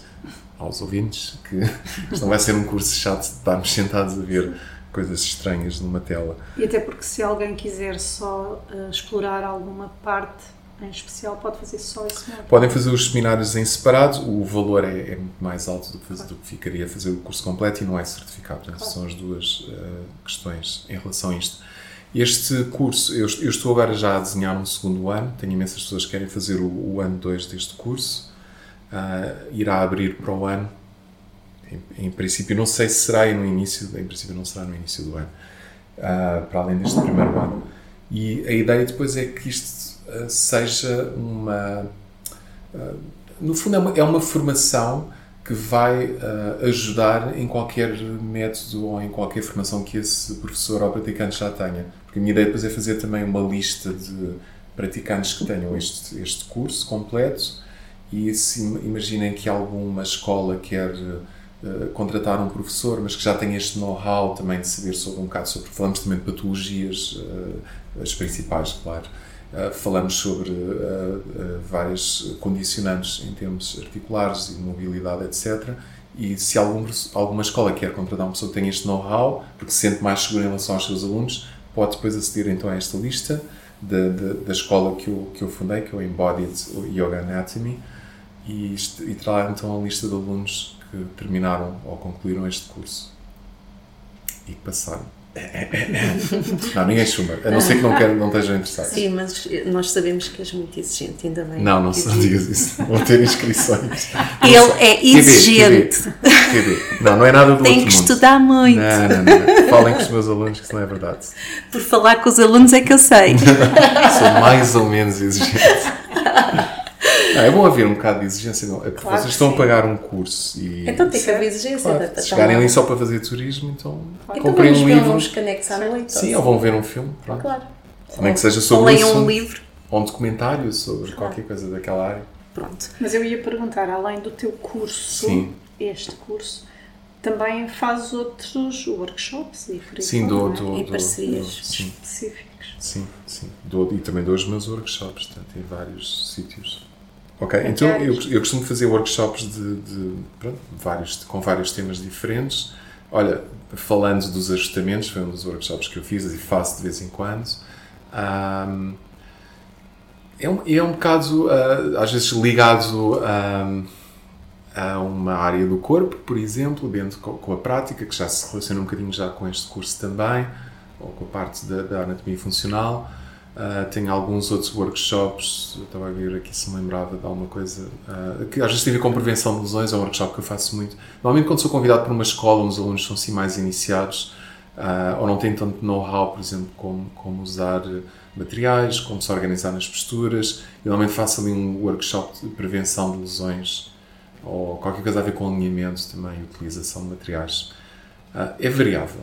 aos ouvintes que [LAUGHS] isto não vai ser um curso chato de estarmos sentados a ver coisas estranhas numa tela.
E até porque se alguém quiser só uh, explorar alguma parte em especial, pode fazer só esse módulo.
Podem fazer os seminários em separado, o valor é, é muito mais alto do que, do que, ficaria fazer o curso completo e não é certificado. Portanto, claro. são as duas uh, questões em relação a isto. Este curso, eu, eu, estou agora já a desenhar um segundo ano, tenho imensas pessoas que querem fazer o, o ano 2 deste curso, uh, irá abrir para o ano, em, em, princípio, não sei se será no início, em princípio não será no início do ano, uh, para além deste primeiro ano. E a ideia depois é que isto seja uma. no fundo, é uma, é uma formação que vai uh, ajudar em qualquer método ou em qualquer formação que esse professor ou praticante já tenha. Porque a minha ideia depois é fazer também uma lista de praticantes que tenham este, este curso completo e se imaginem que alguma escola quer contratar um professor, mas que já tem este know-how também de saber sobre um bocado sobre, falamos também de patologias, as principais, claro, Uh, falamos sobre uh, uh, várias condicionantes em termos articulares e mobilidade, etc. E se algum, alguma escola quer contratar uma pessoa que tenha este know-how, porque se sente mais segura em relação aos seus alunos, pode depois aceder então a esta lista da, da, da escola que eu, que eu fundei, que é o Embodied Yoga Anatomy, e, e terá então a lista de alunos que terminaram ou concluíram este curso e que passaram. [LAUGHS] Não, ninguém chuma, a não ser que não, quer, não estejam interessados.
Sim, mas nós sabemos que és muito exigente, ainda bem.
Não, não digas isso. Vão ter inscrições. [LAUGHS]
Ele é exigente. QB,
QB. Não, não é nada do
Tem que
mundo.
estudar muito.
Não, não, não. Falem com os meus alunos que isso não é verdade.
Por falar com os alunos é que eu sei. [LAUGHS]
Sou mais ou menos exigente. Não, é bom haver um bocado de exigência, não? É porque claro vocês estão a pagar um curso e.
Então tem que haver exigência.
Claro, se chegarem ali só para fazer turismo, então,
claro. comprem então um livro. uns canecos à noite.
Sim, ou vão ver um filme. Pronto.
Claro.
Nem que seja sobre ou
leiam um livro.
Ou um documentário sobre qualquer coisa daquela área.
Pronto.
Mas eu ia perguntar, além do teu curso, Sim. este curso, também faz outros workshops e por
Sim, do, do,
e parcerias
específicas.
Sim, sim. Do, e também dou os meus workshops, portanto, em vários sítios. Ok, então eu, eu costumo fazer workshops de, de pronto, vários, com vários temas diferentes. Olha, falando dos ajustamentos, foi um dos workshops que eu fiz e faço de vez em quando. Um, é, um, é um bocado, uh, às vezes, ligado um, a uma área do corpo, por exemplo, dentro com, com, a prática, que já se relaciona um bocadinho já com este curso também, ou com a parte da, da anatomia funcional. Uh, tenho alguns outros workshops, estava a ver aqui se me lembrava de alguma coisa, uh, que às vezes tem a ver com prevenção de lesões, é um workshop que eu faço muito. Normalmente quando sou convidado para uma escola, os alunos são assim mais iniciados, uh, ou não têm tanto know-how, por exemplo, como, como usar materiais, como se organizar nas posturas, eu normalmente faço ali um workshop de prevenção de lesões, ou qualquer coisa a ver com alinhamento também, utilização de materiais. é variável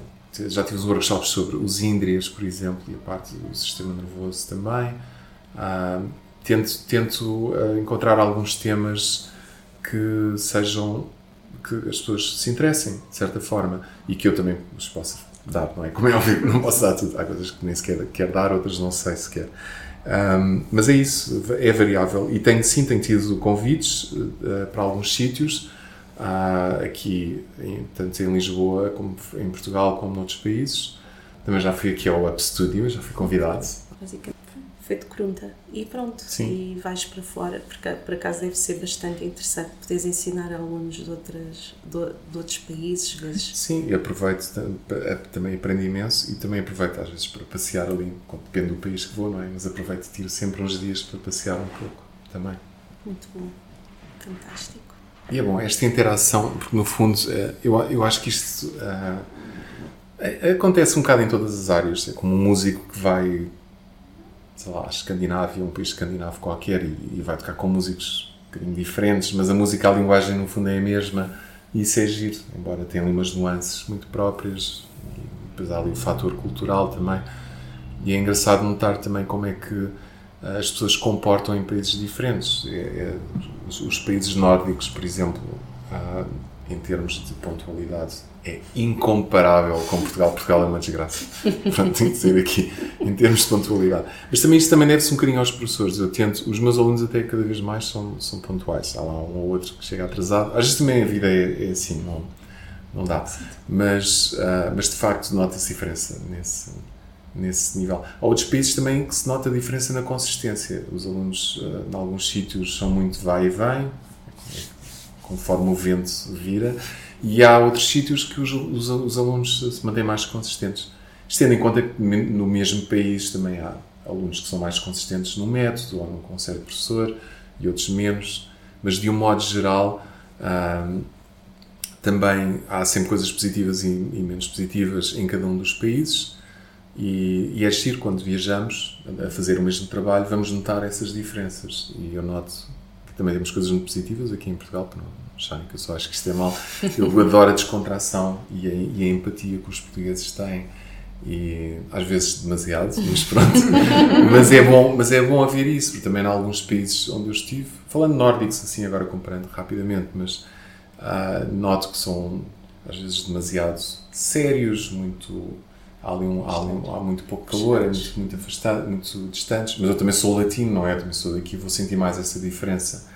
já tive workshops sobre os índrias, por exemplo, e a parte do sistema nervoso também. Uh, tento tento uh, encontrar alguns temas que sejam que as pessoas se interessem de certa forma e que eu também os possa dar, não é? Como é óbvio, não posso dar tudo. Há coisas que nem sequer quero dar, outras não sei sequer. Um, mas é isso, é variável. E tenho, sim, tenho tido convites uh, para alguns sítios uh, aqui, tanto em Lisboa, como em Portugal, como noutros países. Também já fui aqui ao Up Studio, já fui convidado.
Basicamente foi de Crunta e pronto, Sim. e vais para fora, porque por acaso deve ser bastante interessante poderes ensinar alunos de, outras, de, de outros países. Vezes.
Sim, e aproveito também aprendi imenso e também aproveito às vezes para passear ali, depende do país que vou, não é? Mas aproveito tiro sempre uns dias para passear um pouco também.
Muito bom, fantástico.
E é bom, esta interação, porque no fundo eh, eu, eu acho que isto uh, acontece um bocado em todas as áreas. É como um músico que vai, sei lá, à Escandinávia, um país escandinavo qualquer, e, e vai tocar com músicos um bocadinho diferentes, mas a música, a linguagem no fundo é a mesma, e isso é giro, embora tenha ali umas nuances muito próprias, e depois há ali o fator cultural também. E é engraçado notar também como é que as pessoas comportam em países diferentes. É, é, os, os, países nórdicos, por exemplo, ah, em termos de pontualidade, é incomparável com Portugal. Portugal é uma desgraça. [LAUGHS] Pronto, tenho que dizer aqui, em termos de pontualidade. Mas também isto também deve-se um bocadinho aos professores. Eu tento, os meus alunos até cada vez mais são, são pontuais. Há lá um ou outro que chega atrasado. Às vezes também a vida é, é assim, não, não dá. Mas, uh, mas de facto nota-se diferença nesse, nesse nível. Há outros países também que se nota a diferença na consistência. Os alunos, uh, em alguns sítios, são muito vai e vem, conforme o vento vira, e há outros sítios que os, os, os alunos se mantêm mais consistentes. Isto tendo em conta que no mesmo país também há alunos que são mais consistentes no método ou conceito de professor e outros menos, mas de um modo geral um, também há sempre coisas positivas e, e, menos positivas em cada um dos países e, e é giro quando viajamos a fazer o mesmo trabalho, vamos notar essas diferenças e eu noto que também temos coisas muito positivas aqui em Portugal, que não acharem que eu só acho que isto é mal. Eu adoro a descontração e a, e a empatia que os portugueses têm e às vezes demasiado, mas pronto. [LAUGHS] mas é bom, mas é bom haver isso, porque também em alguns países onde eu estive, falando nórdicos assim agora comparando rapidamente, mas uh, noto que são às vezes demasiado sérios, muito há, ali um, há, ali um, há muito pouco calor, é muito, muito afastado, muito distantes, mas eu também sou latino, não é? Eu também sou daqui, vou sentir mais essa diferença.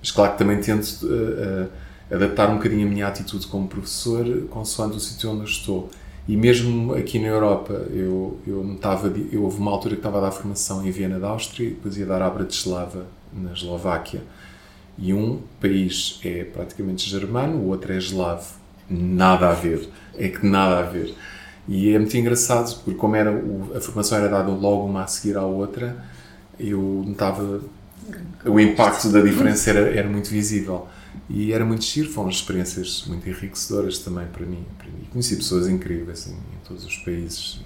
Mas claro que também tento uh, uh, adaptar um bocadinho a minha atitude como professor consoante o sítio onde eu estou. E mesmo aqui na Europa, eu, eu notava, eu houve uma altura que estava a dar formação em Viena da Áustria, depois ia dar a Bratislava, na Eslováquia. E um país é praticamente germano, o outro é eslavo. Nada a ver. É que nada a ver. E é muito engraçado, porque como era, a formação era dada logo uma a seguir à outra, eu notava o impacto da diferença era, era muito visível. E era muito giro, foram experiências muito enriquecedoras também para mim. Aprendi. Conheci pessoas incríveis assim, em todos os países.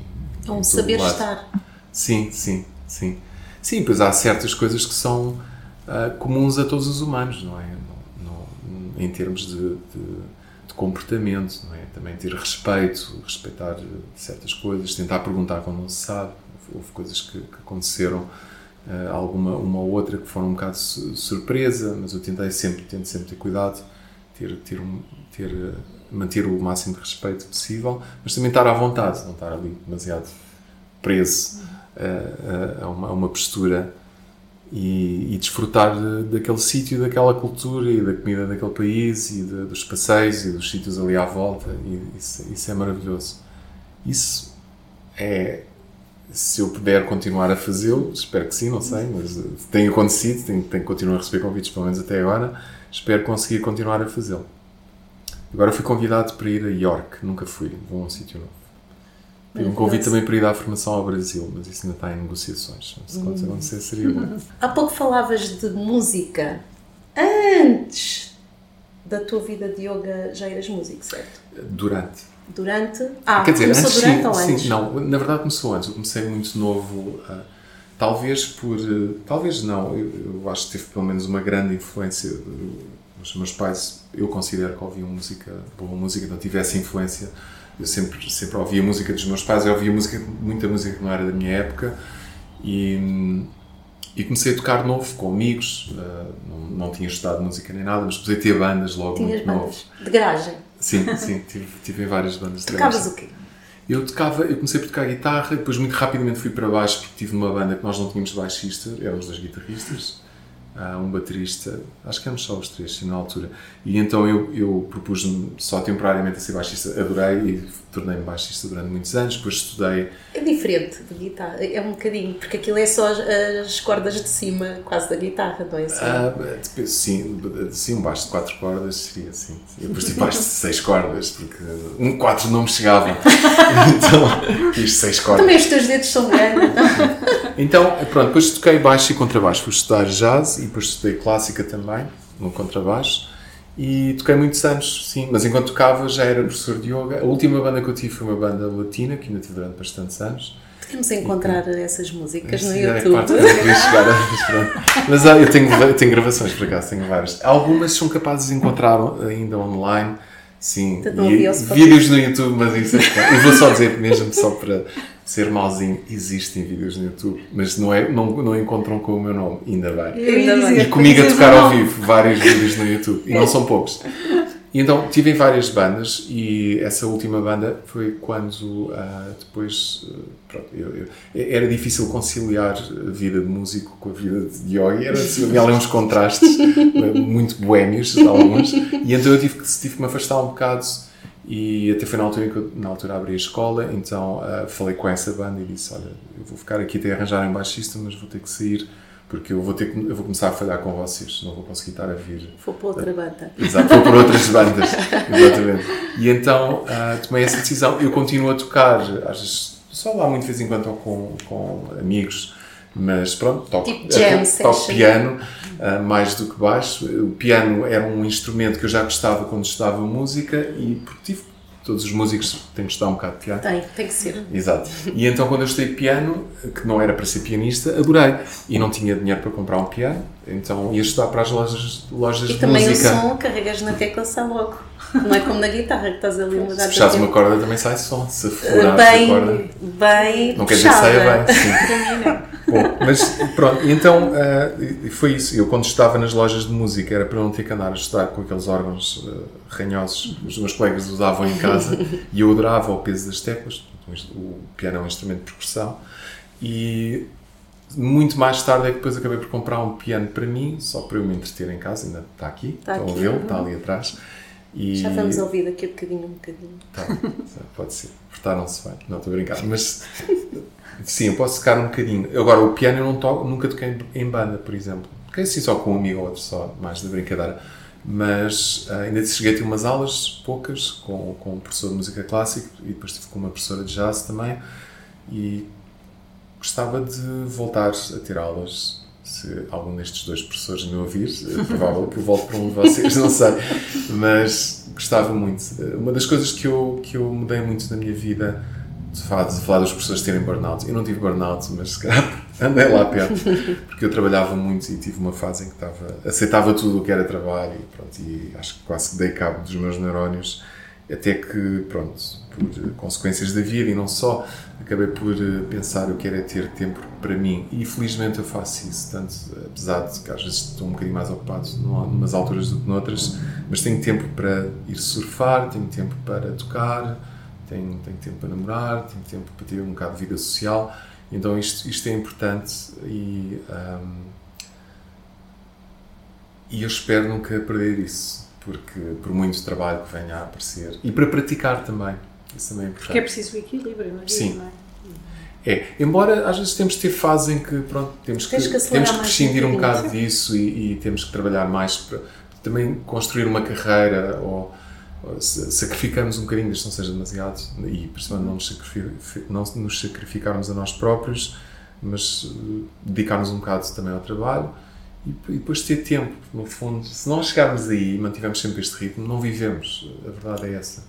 É um saber estar.
Sim, sim, sim. Sim, pois há certas coisas que são uh, comuns a todos os humanos, não é? No, no, em termos de, de, de, comportamento, não é? Também ter respeito, respeitar certas coisas, tentar perguntar quando não se sabe. Houve coisas que, que aconteceram uh, alguma uma ou outra que foram um bocado surpresa, mas eu tentei sempre, tento sempre ter cuidado, ter, ter, ter uh, manter o máximo de respeito possível, mas também estar à vontade, não estar ali demasiado preso uh, a, uma, a uma postura e, e, desfrutar de, daquele sítio, daquela cultura e da comida daquele país e de, dos passeios e dos sítios ali à volta. E isso, isso é maravilhoso. Isso é se eu puder continuar a fazê-lo, espero que sim, não sei, mas uh, tem acontecido, tenho, tenho continuar a receber convites, pelo menos até agora, espero conseguir continuar a fazê-lo. Agora fui convidado para ir a York, nunca fui, vou a um sítio novo. Tive um convite também para ir à formação ao Brasil, mas isso ainda está em negociações. Se hum. acontecer, seria bom.
Há pouco falavas de música. Antes da tua vida de yoga já eras músico, certo?
Durante.
Durante? Ah,
Quer dizer,
começou
antes,
durante
sim,
ou antes?
Sim, não, na verdade começou antes. Eu comecei muito novo, uh, talvez por. Uh, talvez não, eu, eu, acho que teve pelo menos uma grande influência. os meus pais, eu considero que ouviam música, boa música, não tivesse influência. Eu sempre, sempre ouvia música dos meus pais, eu ouvia música, muita música que não era da minha época. E. E comecei a tocar novo com amigos, uh, não, não tinha estudado música nem nada, mas comecei a ter bandas logo
Tinhas
muito
bandas
novo.
de garagem.
Sim, sim, tive, tive várias bandas de
Tocavas
garagem.
o quê?
Eu tocava, eu comecei por tocar guitarra, depois muito rapidamente fui para baixo porque tive numa banda que nós não tínhamos baixista, éramos dois guitarristas, ah, um baterista, acho que éramos só os três na altura. E então eu, eu propus-me só temporariamente a ser baixista, adorei e tornei-me baixista durante muitos anos, depois estudei.
É diferente de guitarra, é um bocadinho, porque aquilo é só as, as cordas de cima, quase da guitarra, não é assim?
Ah, depois, sim, sim, um baixo de quatro cordas seria assim. Eu depois tive baixo de seis cordas, porque um quatro não me chegava. [LAUGHS] então, fiz seis cordas.
Também os teus dedos são grandes.
Então, pronto, depois toquei baixo e contrabaixo. Fui estudar jazz e depois estudei clássica também, no contrabaixo. E toquei muitos anos, sim, mas enquanto tocava já era professor de yoga. A última banda que eu tive foi uma banda latina, que ainda tive durante bastantes anos.
Podemos encontrar essas músicas no
é
YouTube.
parte a- mas pronto. Mas ah, eu tenho, eu tenho gravações, por acaso, tenho várias. Algumas são capazes de encontrar ainda online, sim. E vídeos no YouTube, mas isso é. Eu vou só dizer mesmo, só para ser mauzinho, existem vídeos no YouTube, mas não, é, não, não encontram com o meu nome, ainda bem.
Ainda bem.
E comigo a tocar ao vivo, vários vídeos no YouTube, e não são poucos. E então tive em várias bandas e essa última banda foi quando ah, depois ah, pronto, eu- eu- era difícil conciliar a vida de músico com a vida de yogi, era assim, havia ali uns contrastes ah, muito boémios, alguns, e então eu tive que, tive que me afastar um bocado E até foi na altura em que eu, na altura abri a escola, então uh, falei com essa banda e disse: Olha, eu vou ficar aqui até arranjar um baixista, mas vou ter que sair porque eu vou, ter que, eu vou começar a falhar com vocês, não vou conseguir estar a vir.
Vou para outra banda.
Exato, vou para outras bandas, [LAUGHS] exatamente. E então uh, tomei essa decisão. Eu continuo a tocar, às vezes, só lá muito de vez em quando com, com amigos, mas pronto, toco,
Tipo jam
toco, piano uh, mais do que baixo. O piano era um instrumento que eu já gostava quando estudava música e tive todos os músicos têm que estudar um bocado de piano.
Tem, tem que ser.
Exato. E então quando eu estudei piano, que não era para ser pianista, adorei. E não tinha dinheiro para comprar um piano, então ia estudar para as lojas, lojas
E
de
também
música.
o som, carregas na tecla, sai logo. Não é como na guitarra que estás ali a mudar
Se puxares uma corda também sai som. Se furares a corda.
bem
Não quer dizer que saia bem, sim. [LAUGHS] Mas pronto, então e foi isso. Eu quando estava nas lojas de música era para não ter que andar a estudar com aqueles órgãos ah, ranhosos que os meus colegas usavam em casa e eu adorava o peso das teclas. O piano é um instrumento de percussão e muito mais tarde é que depois acabei por comprar um piano para mim, só para eu me entreter em casa. Ainda está aqui,
Está
estão a
aqui,
vê-lo,
uhum.
está ali atrás. E...
Já vamos ouvir daqui a bocadinho, um bocadinho.
Tá, [LAUGHS] pode ser. Portaram-se bem. Não, estou a brincar. Mas [LAUGHS] sim, eu posso tocar um bocadinho. Agora, o piano eu não toco, nunca toquei em banda, por exemplo. Toquei assim só com um amigo ou outro, só mais de brincadeira. Mas ah, ainda cheguei a ter umas aulas, poucas, com, com um professor de música clássica e depois tive com uma professora de jazz também. E gostava de voltar a ter aulas. Se algum destes dois professores me ouvir, é provável que eu volte para um de vocês, [LAUGHS] não sei. Mas gostava muito. Uma das coisas que eu, que eu mudei muito na minha vida, de falar, de falar dos professores terem burnout. Eu não tive burnout, mas se calhar [LAUGHS] andei lá perto. Porque eu trabalhava muito e tive uma fase em que estava, aceitava tudo o que era trabalho e, pronto, e acho que quase que dei cabo dos meus neurónios. Até que, pronto, por eh, consequências da vida e não só, acabei por eh, pensar o que era ter tempo para mim. E felizmente eu faço isso, tanto apesar de que às vezes estou um bocadinho mais ocupado numa- numas alturas do que noutras, mas tenho tempo para ir surfar, tenho tempo para tocar, tenho, tenho tempo para namorar, tenho tempo para ter um bocado de vida social. Então isto, isto é importante e, ahm, e eu espero nunca perder isso, porque por muito trabalho que venha a aparecer e para praticar também, isso também é importante.
Porque é preciso o equilíbrio na vida,
Sim.
não é?
É, embora às vezes temos de ter fases em que pronto, temos que,
que
temos que prescindir
um
bocado disso e, e temos que trabalhar mais para também construir uma carreira ou, ou sa- sacrificarmos um bocadinho, que não seja demasiado, e principalmente não nos, não nos sacrificarmos a nós próprios, mas eh, dedicarmos um bocado também ao trabalho e, e depois ter tempo, no fundo. Se não chegarmos aí e mantivermos sempre este ritmo, não vivemos. A verdade é essa.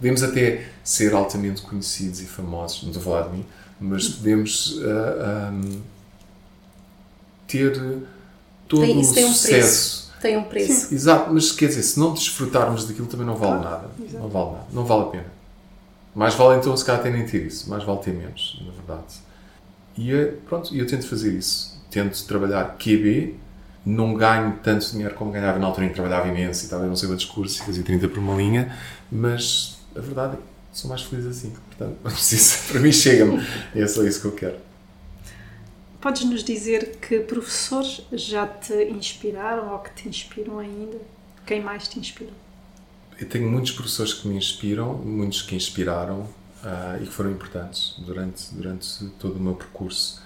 Podemos até ser altamente conhecidos e famosos, não estou a falar de mim, mas podemos ah, ahm, ter todo
Tem-
o
isso tem um
sucesso.
preço. Tem um preço.
Exato, mas quer dizer, se não desfrutarmos daquilo também não vale nada. Não vale nada. Não vale a pena. Mais vale então se calhar até nem ter isso. Mais vale ter menos, na verdade. E é, pronto, eu tento fazer isso. Tento trabalhar QB. Não ganho tanto dinheiro como ganhava na altura em que trabalhava imenso e estava não sei quantos cursos e fazia 30 por uma linha. Mas a verdade é que sou mais feliz assim. Portanto, [LAUGHS] não preciso. Para mim chega-me. É só isso que eu quero.
Podes nos dizer que professores já te inspiraram ou que te inspiram ainda? Quem mais te inspirou?
Eu tenho muitos professores que me inspiram, muitos que inspiraram ah, e que foram importantes durante, durante todo o meu percurso.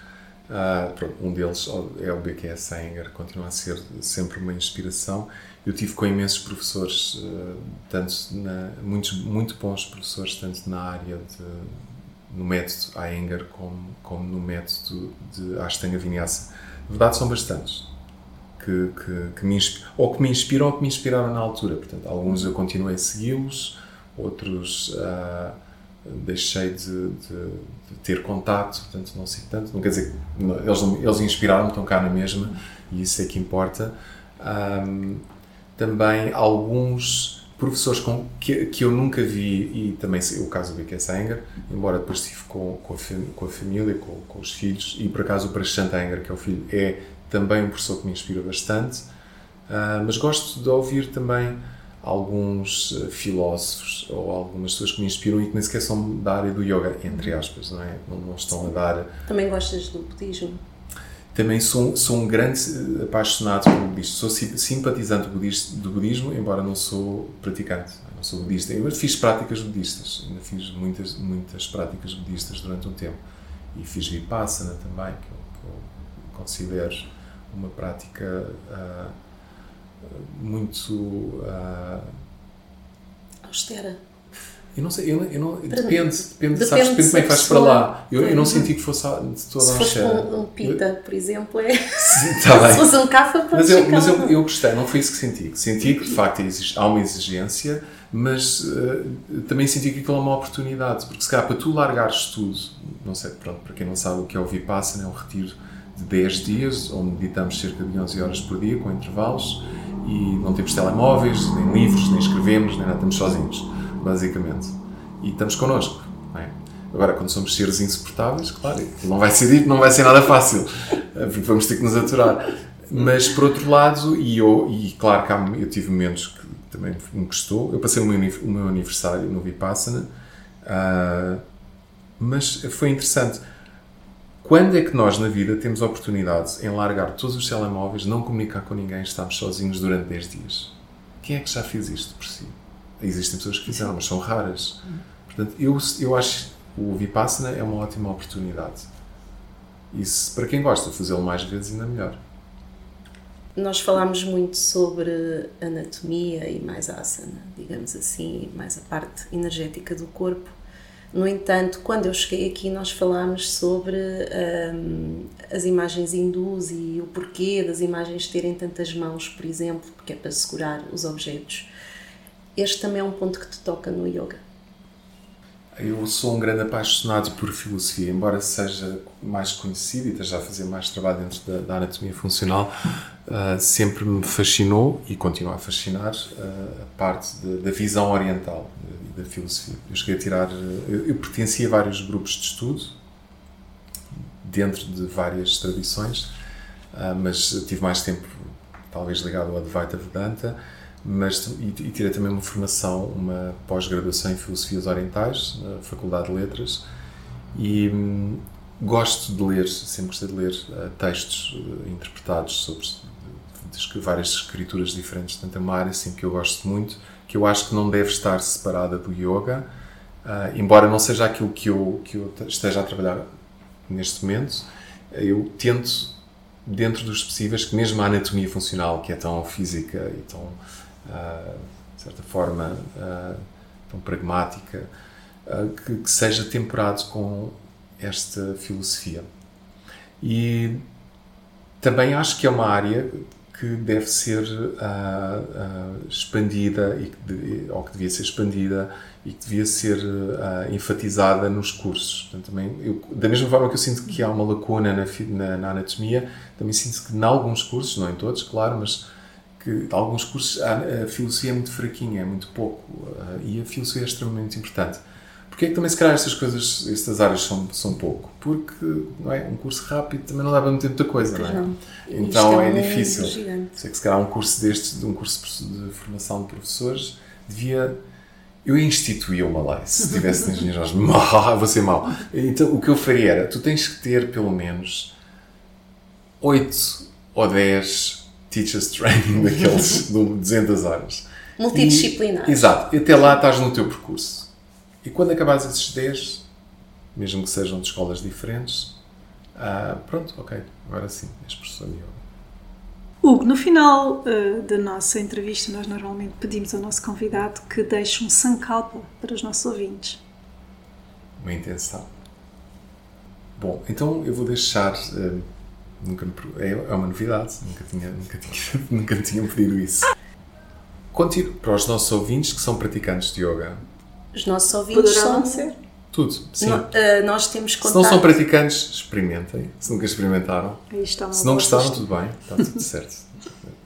Pronto, um deles é o BQS Sanger, continua a ser sempre uma inspiração. Eu tive com imensos professores, ah, tanto na, muitos, muito bons professores, tanto na área de, no método Aenger como, como no método de Ashtanga Vinyasa. Na verdade, são bastantes que, que, que me ou que me inspiram ou que me inspiraram na altura. Portanto, alguns eu continuei a segui-los, outros ah, deixei de, de- de ter contato, portanto não sigo tanto. Não quer dizer eles, eles inspiraram-me, estão cá na mesma e isso é que importa. Ahm, também alguns professores com, que, que eu nunca vi, e também o caso do B.K. Sanger, embora depois estive com, com, a, com a família, com, com os filhos, e por acaso o Prashant Anger, que é o filho, é também um professor que me inspira bastante, Ah, mas gosto de ouvir também alguns eh, filósofos ou algumas pessoas que me inspiram e que nem sequer são da área do yoga, entre aspas, não é? Não, não estão a dar
Também gostas do budismo?
Também sou, sou um grande eh, apaixonado pelo budismo. Sou simpatizante do budismo, embora não sou praticante. Não sou budista. Eu fiz práticas budistas. Ainda fiz muitas, muitas práticas budistas durante um tempo. E fiz Vipassana também, que eu, que eu considero uma prática uh, muito. Uh,
austera.
Eu não sei, eu, eu não, depende, depende, depende, sabes, depende como é que vais para lá. Eu, eu não senti que fosse de toda
a
Se fosse
um, um pita, por exemplo, é. [LAUGHS]
Sim, tá [LAUGHS] bem.
Se fosse um cafa,
Mas, eu, mas eu, eu gostei, não foi isso que senti. Senti que de facto há uma exigência, mas uh, também senti que aquilo é uma oportunidade, porque se calhar para tu largares tudo, não sei, pronto, para quem não sabe o que é o Vipassana, é um retiro de 10 dias, onde meditamos cerca de 11 horas por dia, com intervalos, e não temos telemóveis, nem livros, nem escrevemos, nem nada, estamos sozinhos basicamente. E estamos connosco. É? Agora, quando somos seres insuportáveis, claro, não vai ser, não vai ser nada fácil, porque vamos ter que nos aturar. Mas, por outro lado, e, eu, e claro que eu tive momentos que também me custou, eu passei o meu, o meu aniversário no Vipassana, uh, mas foi interessante. Quando é que nós na vida temos oportunidade em largar todos os telemóveis, não comunicar com ninguém, estarmos sozinhos durante 10 dias? Quem é que já fez isto por si? Existem pessoas que fizeram, mas são raras. Portanto, eu, eu acho que o Vipassana é uma ótima oportunidade. E se, para quem gosta de fazê-lo mais vezes, ainda melhor.
Nós falámos muito sobre anatomia e mais asana, digamos assim, mais a parte energética do corpo. No entanto, quando eu cheguei aqui, nós falámos sobre um, as imagens hindus e o porquê das imagens terem tantas mãos, por exemplo, porque é para segurar os objetos este também é um ponto que te toca no yoga.
Eu sou um grande apaixonado por filosofia, embora seja mais conhecido e esteja a fazer mais trabalho dentro da, da anatomia funcional, uh, sempre me fascinou e continua a fascinar uh, a parte de, da visão oriental da filosofia. Eu cheguei a tirar. Eu, pertencia a vários grupos de estudo dentro de várias tradições, uh, mas tive mais tempo, talvez ligado ao Advaita Vedanta mas e, e tirei também uma formação, uma pós-graduação em Filosofias Orientais, na Faculdade de Letras, e hum, gosto de ler, sempre gostei de ler uh, textos uh, interpretados sobre de, várias escrituras diferentes, portanto é uma área assim, que eu gosto muito, que eu acho que não deve estar separada do yoga, uh, embora não seja aquilo que eu, que eu esteja a trabalhar neste momento, eu tento, dentro dos possíveis, que mesmo a anatomia funcional, que é tão física e tão de certa forma, uh, tão pragmática, uh, que, que, seja temperado com esta filosofia. E também acho que é uma área que deve ser expandida, e que ou que devia ser expandida e que devia ser enfatizada nos cursos. Portanto, também, eu, da mesma forma que eu sinto que há uma lacuna na, na, na anatomia, também sinto que em alguns cursos, não em todos, claro, mas que alguns cursos a, filosofia é muito fraquinha, é muito pouco, uh, e a filosofia é extremamente importante. Porquê é que também, se calhar, estas coisas, estas áreas são, são pouco? Porque não é? um curso rápido também não dá para meter muita coisa, não é? Não. Então é, é difícil. Sei que, se calhar, um curso destes, um curso de formação de professores, devia. Eu instituía uma lei, se tivesse engenheiros, [LAUGHS] vou ser mau. Então, o que eu faria era: tu tens que ter pelo menos 8 ou 10 teachers training daqueles [LAUGHS] de 200 horas.
Multidisciplinar.
E, exato. E até lá estás no teu percurso. E quando acabares esses 10, mesmo que sejam de escolas diferentes, ah, pronto, ok, agora sim, és professor de yoga.
Hugo, no final uh, da nossa entrevista, nós normalmente pedimos ao nosso convidado que deixe um sankalpa para os nossos ouvintes.
Uma intenção. Bom, então eu vou deixar uh, Nunca é, é uma novidade, nunca tinha, nunca tinha, [LAUGHS] nunca tinham pedido isso. Contigo, para os nossos ouvintes que são praticantes de yoga.
Os nossos ouvintes
Poderão são... ser?
Tudo, sim.
No, uh, nós temos
contato... Se não são praticantes, experimentem. Se nunca experimentaram. Se não gostaram, tudo bem. Está tudo certo.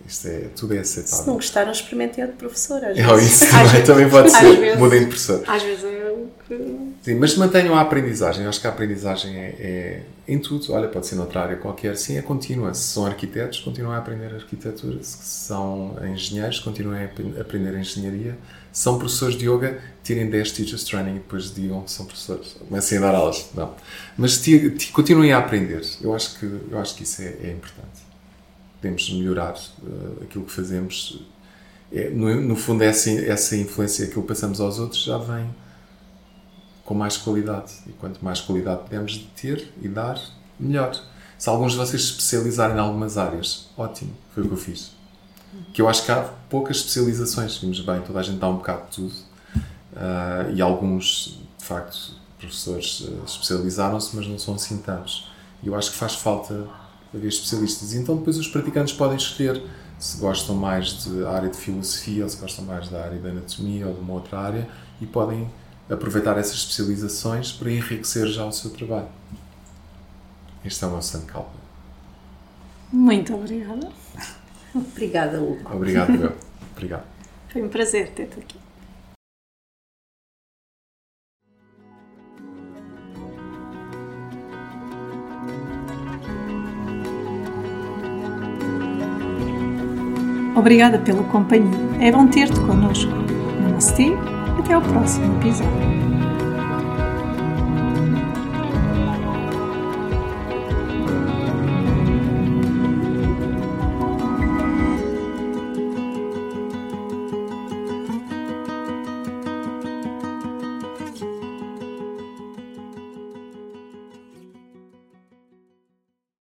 Isto é, tudo é aceitável.
Se não gostaram, experimentem outro professor. Às
é vezes. isso também, também pode ser. Mudem de professor.
Às vezes é o que.
Sim, mas mantenham a aprendizagem. Eu acho que a aprendizagem é, é, em tudo. Olha, pode ser noutra área qualquer. Sim, é contínua. Se são arquitetos, continuem a aprender arquitetura. Se são engenheiros, continuem a aprender engenharia. são professores de yoga, tirem 10 Teachers Training e depois digam que são professores. Comecem a dar aulas. Não. Mas ti- ti- continuem a aprender. Eu acho que, eu acho que isso é, é importante. Podemos melhorar eh, aquilo que fazemos. É, no, no fundo, essa, essa influência que passamos aos outros já vem com mais qualidade. E quanto mais qualidade pudermos ter e dar, melhor. Se alguns de vocês se especializarem em algumas áreas, ótimo, foi o que eu fiz. Que eu acho que há poucas especializações, vimos bem, toda a gente dá um bocado de tudo. Ah, e alguns, de facto, professores ah, especializaram-se, mas não são assim tantos. E eu acho que faz falta haver especialistas. E então depois os praticantes podem escolher se gostam mais da área de filosofia ou se gostam mais da área da anatomia ou de uma outra área e podem aproveitar essas especializações para enriquecer já o seu trabalho. Este é o meu santo
Muito obrigada.
Obrigada, Hugo.
Obrigado, meu. Obrigado.
Foi um prazer ter-te aqui. Obrigada pela companhia. É bom ter-te connosco. Namastê. Até ao próximo episódio.